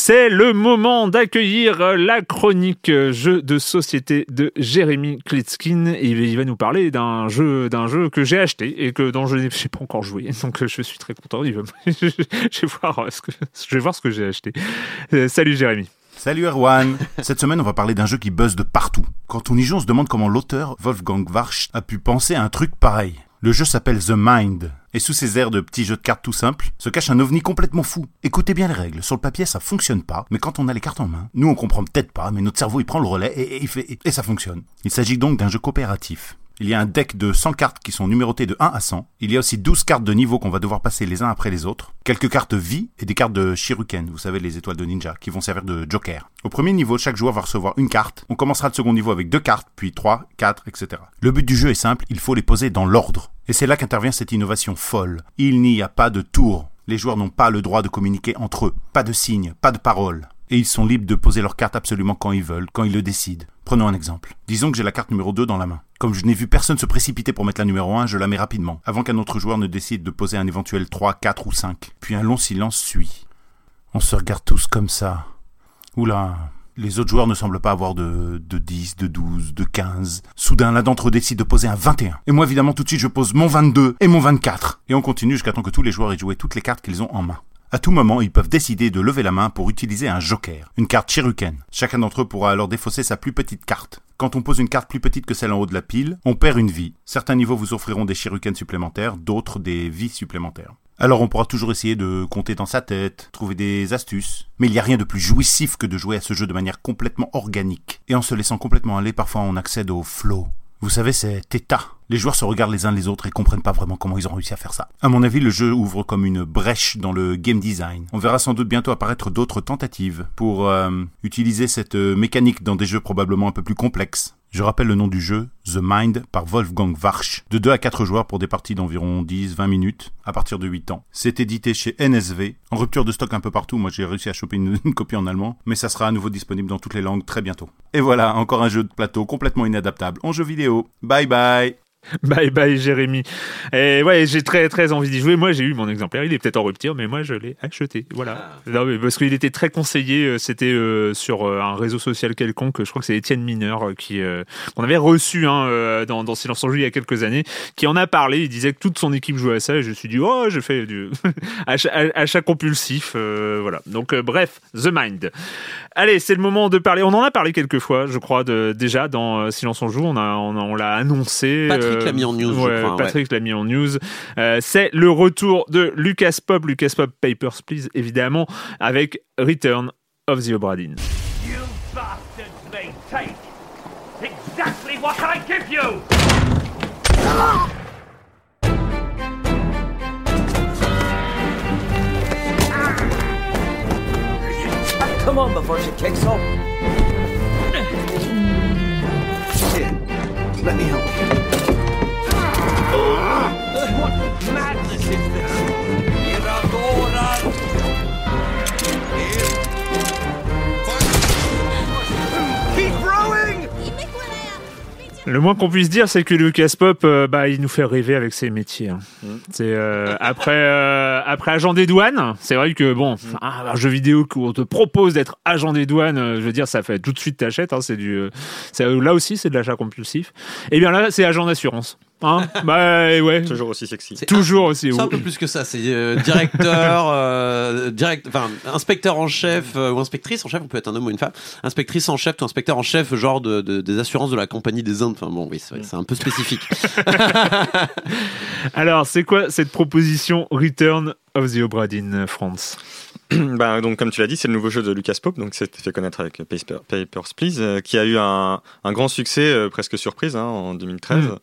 C'est le moment d'accueillir la chronique jeu de société de Jérémy Klitskin. Il va nous parler d'un jeu, d'un jeu que j'ai acheté et que dont je n'ai pas encore joué. Donc euh, je suis très content. Il va- je, vais voir euh, ce que, je vais voir ce que j'ai acheté. Euh, salut Jérémy. Salut Erwan Cette semaine, on va parler d'un jeu qui buzz de partout. Quand on y joue, on se demande comment l'auteur, Wolfgang Warsch, a pu penser à un truc pareil. Le jeu s'appelle The Mind, et sous ses airs de petit jeu de cartes tout simple, se cache un ovni complètement fou. Écoutez bien les règles, sur le papier ça fonctionne pas, mais quand on a les cartes en main, nous on comprend peut-être pas, mais notre cerveau il prend le relais et, et et ça fonctionne. Il s'agit donc d'un jeu coopératif. Il y a un deck de 100 cartes qui sont numérotées de 1 à 100. Il y a aussi 12 cartes de niveau qu'on va devoir passer les uns après les autres. Quelques cartes vie et des cartes de Shiruken, vous savez les étoiles de ninja, qui vont servir de joker. Au premier niveau, chaque joueur va recevoir une carte. On commencera le second niveau avec deux cartes, puis 3, 4, etc. Le but du jeu est simple, il faut les poser dans l'ordre. Et c'est là qu'intervient cette innovation folle. Il n'y a pas de tour. Les joueurs n'ont pas le droit de communiquer entre eux. Pas de signes, pas de paroles. Et ils sont libres de poser leur carte absolument quand ils veulent, quand ils le décident. Prenons un exemple. Disons que j'ai la carte numéro 2 dans la main. Comme je n'ai vu personne se précipiter pour mettre la numéro 1, je la mets rapidement, avant qu'un autre joueur ne décide de poser un éventuel 3, 4 ou 5. Puis un long silence suit. On se regarde tous comme ça. Oula, les autres joueurs ne semblent pas avoir de, de 10, de 12, de 15. Soudain, l'un d'entre eux décide de poser un 21. Et moi, évidemment, tout de suite, je pose mon 22 et mon 24. Et on continue jusqu'à temps que tous les joueurs aient joué toutes les cartes qu'ils ont en main. À tout moment, ils peuvent décider de lever la main pour utiliser un joker, une carte Chiruken. Chacun d'entre eux pourra alors défausser sa plus petite carte. Quand on pose une carte plus petite que celle en haut de la pile, on perd une vie. Certains niveaux vous offriront des Shuriken supplémentaires, d'autres des vies supplémentaires. Alors on pourra toujours essayer de compter dans sa tête, trouver des astuces. Mais il n'y a rien de plus jouissif que de jouer à ce jeu de manière complètement organique. Et en se laissant complètement aller, parfois on accède au flow. Vous savez, c'est état. Les joueurs se regardent les uns les autres et comprennent pas vraiment comment ils ont réussi à faire ça. À mon avis, le jeu ouvre comme une brèche dans le game design. On verra sans doute bientôt apparaître d'autres tentatives pour euh, utiliser cette euh, mécanique dans des jeux probablement un peu plus complexes. Je rappelle le nom du jeu, The Mind par Wolfgang Warsch, de 2 à 4 joueurs pour des parties d'environ 10-20 minutes, à partir de 8 ans. C'est édité chez NSV, en rupture de stock un peu partout, moi j'ai réussi à choper une, une copie en allemand, mais ça sera à nouveau disponible dans toutes les langues très bientôt. Et voilà, encore un jeu de plateau complètement inadaptable en jeu vidéo. Bye bye Bye bye Jérémy. Et ouais, j'ai très très envie d'y jouer. Moi, j'ai eu mon exemplaire. Il est peut-être en rupture, mais moi, je l'ai acheté. Voilà. Non, mais parce qu'il était très conseillé. euh, C'était euh, sur euh, un réseau social quelconque. Je crois que c'est Étienne Mineur qui euh, qu'on avait reçu hein, euh, dans, dans Silence en Jeu il y a quelques années, qui en a parlé. Il disait que toute son équipe jouait à ça. Et je me suis dit, oh, j'ai fait du achat, achat compulsif. euh, voilà. Donc euh, bref, The Mind. Allez, c'est le moment de parler. On en a parlé quelques fois, je crois, de, déjà dans euh, Silence on joue. On a, on, a- on l'a annoncé. Patrick euh, l'a mis en news, je crois, ouais. Patrick l'a mis en news. Euh, c'est le retour de Lucas Pop, Lucas Pop Papers, Please, évidemment, avec Return of the Obra Dinn. Exactly what I give you! Come on before she kicks off. Here, let me help you. What madness is this? Le moins qu'on puisse dire, c'est que Lucas Pop, euh, bah, il nous fait rêver avec ses métiers. hein. Mm. C'est euh, après euh, après agent des douanes. C'est vrai que bon, Mm. un, un jeu vidéo où on te propose d'être agent des douanes, euh, je veux dire, ça fait tout de suite t'achètes. Hein, c'est du, euh, là aussi, c'est de l'achat compulsif. Et bien là, c'est agent d'assurance. Hein? Bah ouais. Toujours aussi sexy. C'est Toujours aussi. C'est un peu plus que ça. C'est euh, directeur, euh, direct, enfin inspecteur en chef euh, ou inspectrice en chef. On peut être un homme ou une femme. Inspectrice en chef ou inspecteur en chef, genre de, de- des assurances de la compagnie des Indes. Enfin bon, oui, c'est vrai que c'est un peu spécifique. Alors, c'est quoi cette proposition Return of the Obra Dinn, France? Ben, donc, comme tu l'as dit, c'est le nouveau jeu de Lucas Pope, donc c'est fait connaître avec Paper- Papers, Please, euh, qui a eu un, un grand succès, euh, presque surprise, hein, en 2013. Mm.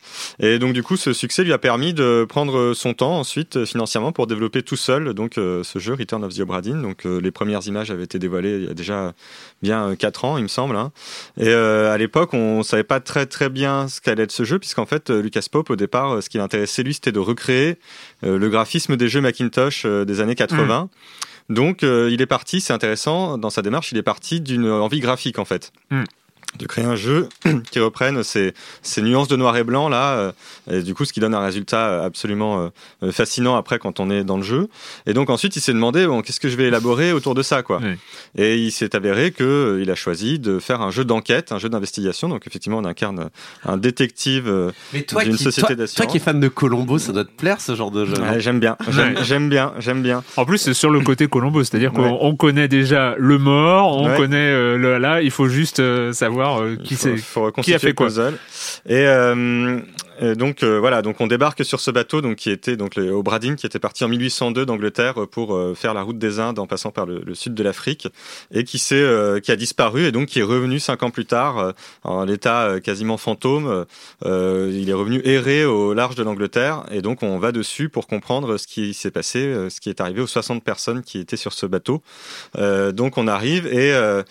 Et donc, du coup, ce succès lui a permis de prendre son temps ensuite, euh, financièrement, pour développer tout seul donc, ce jeu, Return of the Obra Dinn. Donc, les premières images avaient été dévoilées il y a déjà bien 4 ans, il me semble. hein. Et à l'époque, on savait pas très très bien ce qu'allait être ce jeu, puisqu'en fait, Lucas Pope, au départ, ce qui l'intéressait, lui, c'était de recréer le graphisme des jeux Macintosh des années 80. Donc, euh, il est parti, c'est intéressant, dans sa démarche, il est parti d'une envie graphique, en fait. Mm. De créer un jeu qui reprenne ces, ces nuances de noir et blanc, là, euh, et du coup, ce qui donne un résultat absolument euh, euh, fascinant après quand on est dans le jeu. Et donc, ensuite, il s'est demandé, bon, qu'est-ce que je vais élaborer autour de ça, quoi. Oui. Et il s'est avéré que euh, il a choisi de faire un jeu d'enquête, un jeu d'investigation. Donc, effectivement, on incarne un détective. euh, Mais toi, D'une qui, société toi, toi d'assurance. qui es fan de Colombo, ça doit te plaire ce genre de jeu. ouais, j'aime bien, j'aime Ouais. bien, j'aime bien. En plus, c'est sur le côté Colombo, c'est-à-dire qu'on Ouais. connaît déjà le mort, on Ouais. connaît euh, le, là, il faut juste euh, savoir euh, qui faut- qui a fait quoi. Et, et donc euh, voilà, donc on débarque sur ce bateau donc qui était donc le Obradin qui était parti en 1802 d'Angleterre pour euh, faire la route des Indes en passant par le, sud de l'Afrique et qui s'est euh, qui a disparu et donc qui est revenu cinq ans plus tard euh, en état euh, quasiment fantôme. Euh, il est revenu errer au large de l'Angleterre et donc on va dessus pour comprendre ce qui s'est passé, euh, ce qui est arrivé aux 60 personnes qui étaient sur ce bateau. Euh, donc on arrive et euh,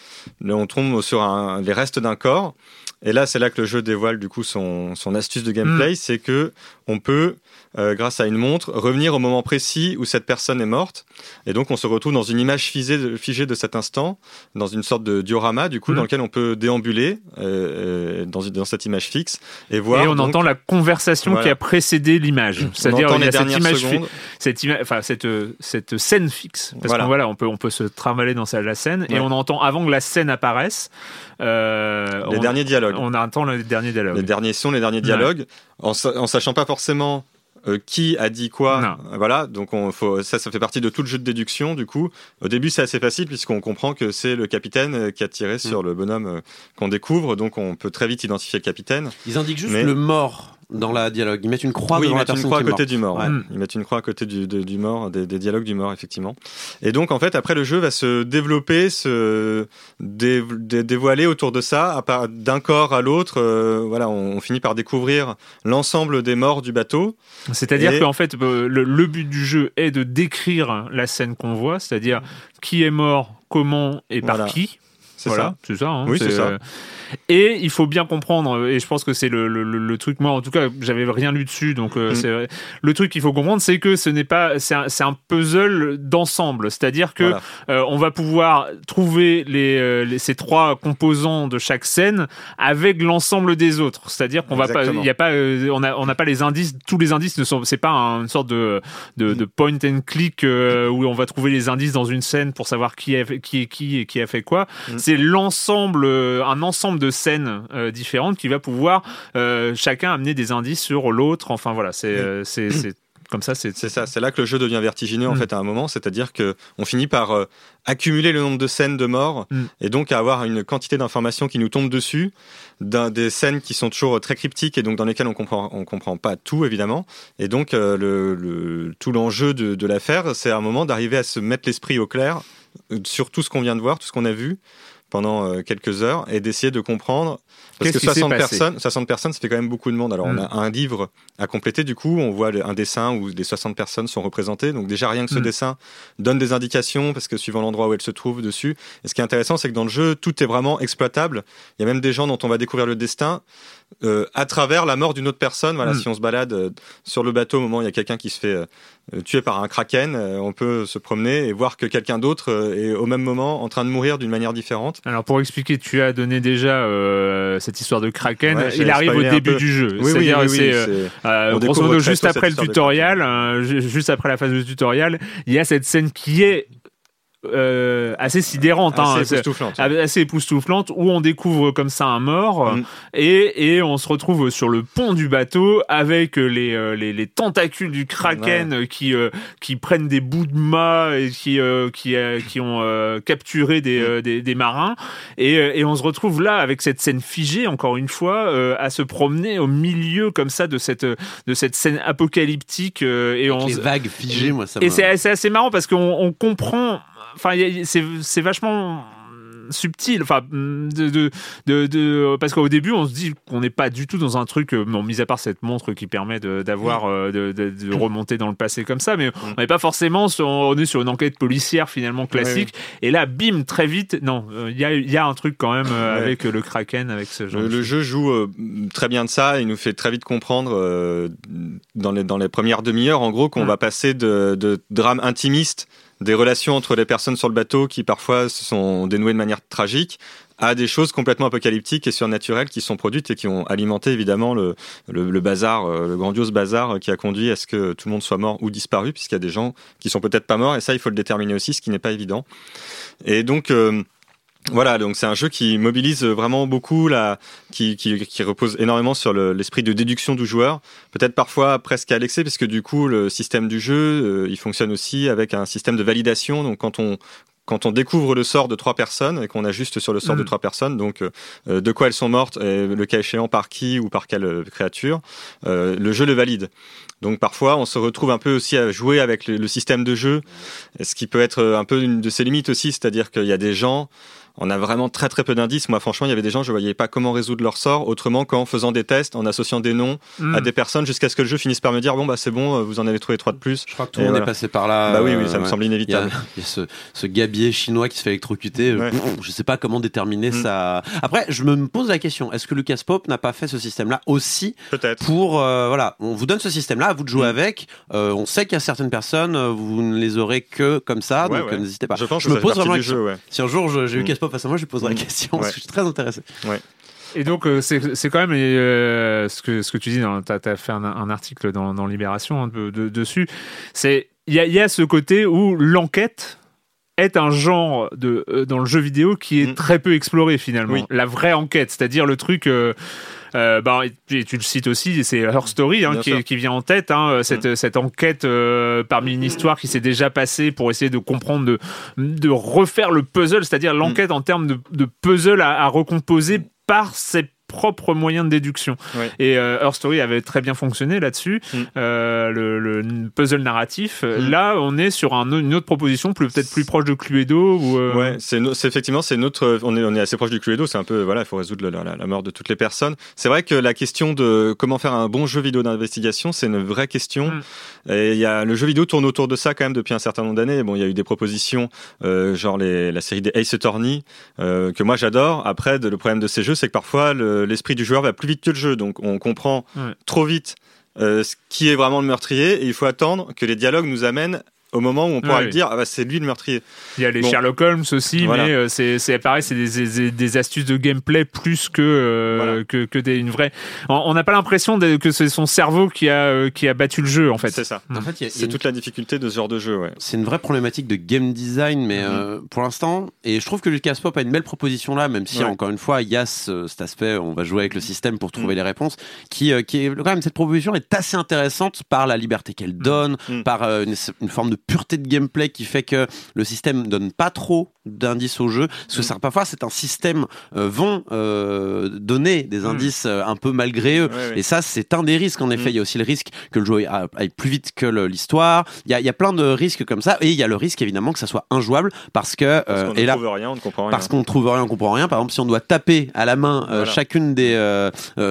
on tombe sur un, les restes d'un corps. Et là, c'est là que le jeu dévoile du coup son, son astuce de gameplay, c'est que on peut, euh, grâce à une montre, revenir au moment précis où cette personne est morte. Et donc, on se retrouve dans une image figée de, figée de cet instant, dans une sorte de diorama, du coup, Mhm. dans lequel on peut déambuler euh, euh, dans, dans cette image fixe et voir. Et on donc, entend la conversation Voilà. qui a précédé l'image. C'est-à-dire il y les a cette image, cette ima- cette cette scène fixe. Parce Voilà. qu'on voilà, on peut on peut se travailler dans la scène et on entend avant que la scène apparaisse. euh, Les on, derniers dialogues. On entend le dernier dialogue. les derniers sons, les derniers dialogues, en, en sachant pas forcément euh, qui a dit quoi. Non. Voilà, donc on, faut, ça, ça fait partie de tout le jeu de déduction. Du coup, au début, c'est assez facile puisqu'on comprend que c'est le capitaine euh, qui a tiré sur le bonhomme euh, qu'on découvre. Donc, on peut très vite identifier le capitaine. Ils indiquent juste Mais- le mort dans la dialogue. Ils mettent une croix oui, ils devant la mettent une croix à qui côté du mort. Ouais. Ils mettent une croix à côté du, de- du mort, des, des dialogues du mort, effectivement. Et donc, en fait, après, le jeu va se développer, se dé- dé- dévoiler autour de ça, d'un corps à l'autre. euh, voilà, on, on finit par découvrir l'ensemble des morts du bateau. C'est-à-dire Et- qu'en fait, euh, le, le but du jeu est de décrire la scène qu'on voit, c'est-à-dire qui est mort, comment et par Voilà. qui. C'est voilà, ça. c'est ça. hein, Oui, c'est ça. euh, Et il faut bien comprendre, et je pense que c'est le, le, truc. Moi, en tout cas, j'avais rien lu dessus, donc euh, Mm. c'est le truc qu'il faut comprendre, c'est que ce n'est pas, c'est un, un puzzle d'ensemble. C'est-à-dire que Voilà. euh, on va pouvoir trouver les, euh, les- ces trois composants de chaque scène avec l'ensemble des autres. C'est-à-dire qu'on va pas, il y a pas, euh, on a, on n'a pas les indices. Tous les indices ne sont, c'est pas un- une sorte de, de, de point and click euh, où on va trouver les indices dans une scène pour savoir qui est qui est qui et qui a fait quoi. Mm. C'est l'ensemble, euh, un ensemble de scènes euh, différentes qui va pouvoir euh, chacun amener des indices sur l'autre. Enfin voilà, c'est comme ça. C'est ça, c'est là que le jeu devient vertigineux en Mm. fait à un moment, c'est-à-dire que on finit par euh, accumuler le nombre de scènes de morts Mm. et donc à avoir une quantité d'informations qui nous tombent dessus, des scènes qui sont toujours très cryptiques et donc dans lesquelles on comprend on comprend pas tout évidemment et donc euh, le, le- tout l'enjeu de, de l'affaire c'est à un moment d'arriver à se mettre l'esprit au clair sur tout ce qu'on vient de voir, tout ce qu'on a vu pendant euh, quelques heures et d'essayer de comprendre parce que qui s'est 60 passé personnes, 60 personnes, ça fait quand même beaucoup de monde. Alors, Mm. on a un livre à compléter, du coup, on voit un dessin où les 60 personnes sont représentées. Donc, déjà, rien que ce Mm. dessin donne des indications, parce que suivant l'endroit où elles se trouvent dessus. Et ce qui est intéressant, c'est que dans le jeu, tout est vraiment exploitable. Il y a même des gens dont on va découvrir le destin. Euh, à travers la mort d'une autre personne. Voilà, Mm. si on se balade euh, sur le bateau au moment où il y a quelqu'un qui se fait euh, tuer par un kraken, on peut se promener et voir que quelqu'un d'autre est au même moment en train de mourir d'une manière différente. Alors pour expliquer, tu as donné déjà cette histoire de Kraken. Ouais, Il arrive au début du jeu. Oui, oui, oui, c'est, grosso modo, juste après le tutoriel, ju- juste après la phase de tutoriel, il y a cette scène qui est euh, assez sidérante, hein, assez c'est- époustouflante. assez époustouflante, où on découvre comme ça un mort Mm. et, et on se retrouve sur le pont du bateau avec les, euh, les, les tentacules du kraken qui, euh, qui prennent des bouts de mât et qui, euh, qui, euh, qui ont euh, capturé des, euh, des, des marins et, et on se retrouve là avec cette scène figée encore une fois euh, à se promener au milieu comme ça de cette, de cette scène apocalyptique euh, et on Avec les se- vagues figées, moi, ça et c'est assez marrant parce qu'on on comprend. Enfin, c'est vachement subtil. Enfin de, de, de, de- parce qu'au début on se dit qu'on n'est pas du tout dans un truc euh, mis à part cette montre qui permet de- d'avoir euh, de, de, de remonter dans le passé comme ça mais on n'est pas forcément sur, on est sur une enquête policière finalement classique. et là bim très vite non euh, il y, a, il y a un truc quand même avec le kraken avec ce genre Le, jeu joue euh, très bien de ça. Il nous fait très vite comprendre euh, dans, les, dans les premières demi-heures, en gros, qu'on Mm. va passer de, de drames intimistes, des relations entre les personnes sur le bateau qui parfois se sont dénouées de manière tragique, à des choses complètement apocalyptiques et surnaturelles qui sont produites et qui ont alimenté évidemment le, bazar, euh, le grandiose bazar qui a conduit à ce que tout le monde soit mort ou disparu, puisqu'il y a des gens qui sont peut-être pas morts, et ça il faut le déterminer aussi, ce qui n'est pas évident. Et donc euh, voilà, donc c'est un jeu qui mobilise vraiment beaucoup, qui, qui, qui repose énormément sur le- l'esprit de déduction du joueur, peut-être parfois presque à l'excès, parce que du coup le système du jeu, euh, il fonctionne aussi avec un système de validation. Donc quand on quand on découvre le sort de trois personnes et qu'on ajuste sur le sort Mm. de trois personnes, donc euh, de quoi elles sont mortes, et le cas échéant par qui ou par quelle euh, créature, euh, le jeu le valide. Donc parfois, on se retrouve un peu aussi à jouer avec le, le système de jeu, ce qui peut être un peu une de ses limites aussi, c'est-à-dire qu'il y a des gens, on a vraiment très très peu d'indices. Moi, franchement, il y avait des gens, je voyais pas comment résoudre leur sort autrement qu'en faisant des tests, en associant des noms Mm. à des personnes, jusqu'à ce que le jeu finisse par me dire bon bah c'est bon, vous en avez trouvé trois de plus. Je crois que tout le monde voilà. est passé par là. bah oui, oui, euh, ça me ouais. semble inévitable. il y a ce, ce gabier chinois qui se fait électrocuter. Ouais. Pff, Je sais pas comment déterminer Mm. ça. Après, je me pose la question est-ce que Lucas Pope n'a pas fait ce système-là aussi Peut-être. pour euh, voilà On vous donne ce système-là, à vous de jouer Mm. avec. Euh, on sait qu'il y a certaines personnes, euh, vous ne les aurez que comme ça, Ouais, donc ouais. euh, n'hésitez pas. Je pense je que me pose vraiment la du question. jeu, ouais. Si un jour j'ai Mm. Lucas Face à moi, je lui poserai la Mm. question parce Ouais. que je suis très intéressé. Et donc, euh, c'est c'est quand même euh, ce, que, ce que tu dis, tu as, fait un, un article dans, dans Libération hein, de- de- dessus. C'est Il y a, il y a ce côté où l'enquête est un genre de, euh, dans le jeu vidéo qui est Mm. très peu exploré finalement. Oui. La vraie enquête, c'est-à-dire le truc. Euh, euh, bah, et tu le cites aussi, c'est Her Story hein, qui. Mm. vient en tête, hein, cette, cette enquête euh, parmi une histoire qui s'est déjà passée pour essayer de comprendre, de, de refaire le puzzle, c'est-à-dire Mm. l'enquête en termes de, de puzzle à, à recomposer par ses propres moyens de déduction. Ouais. Et euh, Her Story avait très bien fonctionné là-dessus, Mm. euh, le, le puzzle narratif. Mm. Là, on est sur un, une autre proposition, plus- peut-être plus proche de Cluedo. Ou, euh, Ouais, c'est no- effectivement c'est notre on est on est assez proche du Cluedo, c'est un peu voilà, il faut résoudre la, la- la mort de toutes les personnes. C'est vrai que la question de comment faire un bon jeu vidéo d'investigation, c'est une vraie question. Mm. Et il y a le jeu vidéo tourne autour de ça quand même depuis un certain nombre d'années. Bon, il y a eu des propositions euh, genre les, la série des Ace Attorney euh, que moi j'adore. Après, de- le problème de ces jeux, c'est que parfois le- l'esprit du joueur va plus vite que le jeu, donc on comprend Ouais. trop vite euh, ce qui est vraiment le meurtrier et il faut attendre que les dialogues nous amènent au moment où on pourra le oui. dire ah bah, c'est lui le meurtrier. Il y a les Bon. Sherlock Holmes aussi, Voilà. mais euh, c'est c'est pareil, c'est des, des, des astuces de gameplay plus que euh, Voilà. que, que des, une vraie. On n'a pas l'impression que c'est son cerveau qui a euh, qui a battu le jeu en fait. C'est ça. En fait, il y a- il y a C'est une- toute la difficulté de ce genre de jeu, ouais. c'est une vraie problématique de game design, mais Mhm. euh, pour l'instant, et je trouve que Lucas Pop a une belle proposition là, même si Ouais. encore une fois, il y a ce- cet aspect, on va jouer avec le système pour trouver Mhm. les réponses, qui, euh, qui est quand même cette proposition est assez intéressante par la liberté qu'elle donne, Mhm. par euh, une, une forme de pureté de gameplay qui fait que le système donne pas trop d'indices au jeu, parce que Mhm. ça, parfois c'est un système euh, vont euh, donner des indices euh, un peu malgré eux, Ouais, ouais. et ça, c'est un des risques, en effet. Mm. Il y a aussi le risque que le jeu aille plus vite que l'histoire. Il y a, y a plein de risques comme ça. Et il y a le risque, évidemment, que ça soit injouable parce que, Parce qu'on ne là, trouve rien, on ne comprend rien. parce qu'on ne trouve rien, on comprend rien. Par exemple, si on doit taper à la main Voilà. chacune des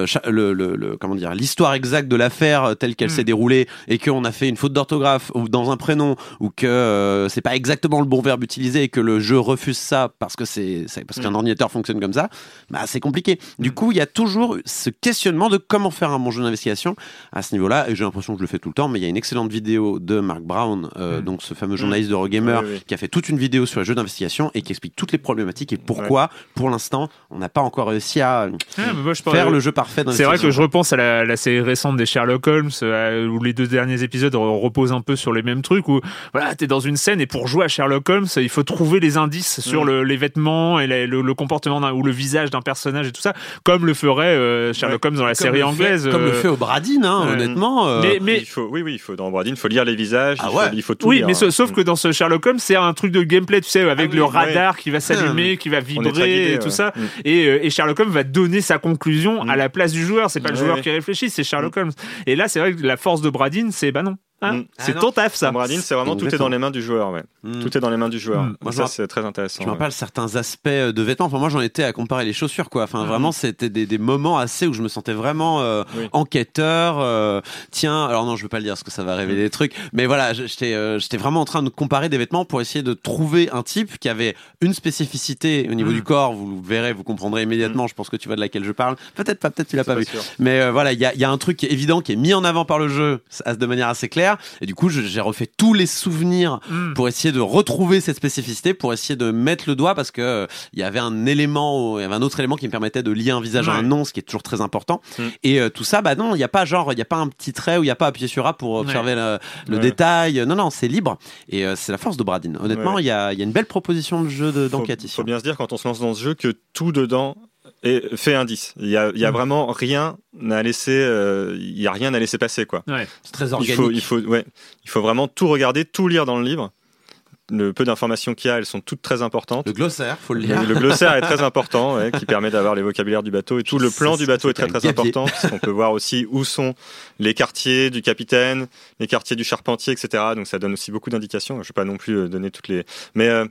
cha- le, le- le- comment dire l'histoire exacte de l'affaire telle qu'elle Mm. s'est déroulée et qu'on a fait une faute d'orthographe ou dans un prénom ou que euh, c'est pas exactement le bon verbe utilisé et que le jeu refuse ça parce que c'est parce qu'un Mm. ordinateur fonctionne comme ça, bah c'est compliqué. Du coup, il y a toujours ce questionnement de comment faire un bon jeu d'investigation à ce niveau-là. Et j'ai l'impression que je le fais tout le temps, mais il y a une excellente vidéo de Mark Brown, euh, Mm. donc ce fameux journaliste d'Eurogamer, Oui, oui. qui a fait toute une vidéo sur les jeux d'investigation et qui explique toutes les problématiques et pourquoi, pour l'instant, on n'a pas encore réussi à Ah, moi, je pense- faire le jeu parfait C'est vrai que je repense à la, la série récente des Sherlock Holmes, euh, où les deux derniers épisodes re- reposent un peu sur les mêmes trucs, où voilà, t'es dans une scène et pour jouer à Sherlock Holmes, il faut trouver les indices sur Mm. le- les vêtements et le, le comportement d'un- ou le visage d'un personnage et tout ça, comme le ferait euh, Sherlock Holmes dans la Comme série fait- anglaise. comme le euh, fait au Bradine, hein, honnêtement. euh, Mais- mais il faut, oui, oui, il faut dans Bradine, il faut lire les visages, Ah il, faut, ouais. il faut tout oui, lire. mais sa- hein. sauf que dans ce Sherlock Holmes, c'est un truc de gameplay, tu sais, avec Ah oui, le ouais. radar qui va s'allumer, qui va vibrer guidé, et tout ouais. ça. Mm. Et, euh, et Sherlock Holmes va donner sa conclusion Mm. à la place du joueur. C'est pas le joueur qui réfléchit, c'est Sherlock Holmes. Et là, c'est vrai que la force de Bradine, c'est bah non. Hein, Mm. c'est Ah non. ton taf, ça. Dans Bradine, c'est vraiment tout est dans les mains du joueur. Ouais. Tout est dans les mains du joueur. Mm. Moi, ça, c'est très intéressant. Je me ouais. rappelle certains aspects euh, de vêtements. Enfin, moi, j'en étais à comparer les chaussures, quoi. Enfin, Mhm. vraiment, c'était des, des moments assez où je me sentais vraiment euh, Oui. enquêteur. euh, tiens, alors non, je veux pas le dire parce que ça va révéler des trucs. Mais voilà, j'étais, euh, j'étais vraiment en train de comparer des vêtements pour essayer de trouver un type qui avait une spécificité au niveau du corps. Vous le verrez, vous comprendrez immédiatement. Je pense que tu vois de laquelle je parle. Peut-être pas, peut-être tu l'as pas Pas vu. sûr. Mais euh, voilà, il y a, il y a un truc qui est évident, qui est mis en avant par le jeu de manière assez claire. Et du coup, j'ai refait tous les souvenirs Mm. pour essayer de retrouver cette spécificité, pour essayer de mettre le doigt, parce que euh, il y avait un élément, il y avait un autre élément qui me permettait de lier un visage à un nom, ce qui est toujours très important. Mm. Et euh, tout ça, bah non, il n'y a pas genre, il n'y a pas un petit trait où il n'y a pas appuyé sur A pour observer le, le Ouais. détail. Non, non, c'est libre. Et euh, c'est la force de Bradin. Honnêtement, il Ouais. y, a, il y a une belle proposition de jeu de- d'enquête ici. faut bien se dire quand on se lance dans ce jeu que tout dedans est, fait indice. Il y a, il y a Mm. vraiment rien à laisser, euh, il y a rien à laisser passer quoi. Ouais. C'est très Il organique. faut, il faut, ouais, il faut vraiment tout regarder, tout lire dans le livre. Le peu d'informations qu'il y a, elles sont toutes très importantes. Le glossaire, faut le lire. le glossaire est très important, ouais, qui permet d'avoir les vocabulaires du bateau et tout. Le plan du bateau est très très gabier. important puisqu'on peut voir aussi où sont les quartiers du capitaine, les quartiers du charpentier, etc. Donc ça donne aussi beaucoup d'indications. Je ne vais pas non plus euh, donner toutes les, mais euh,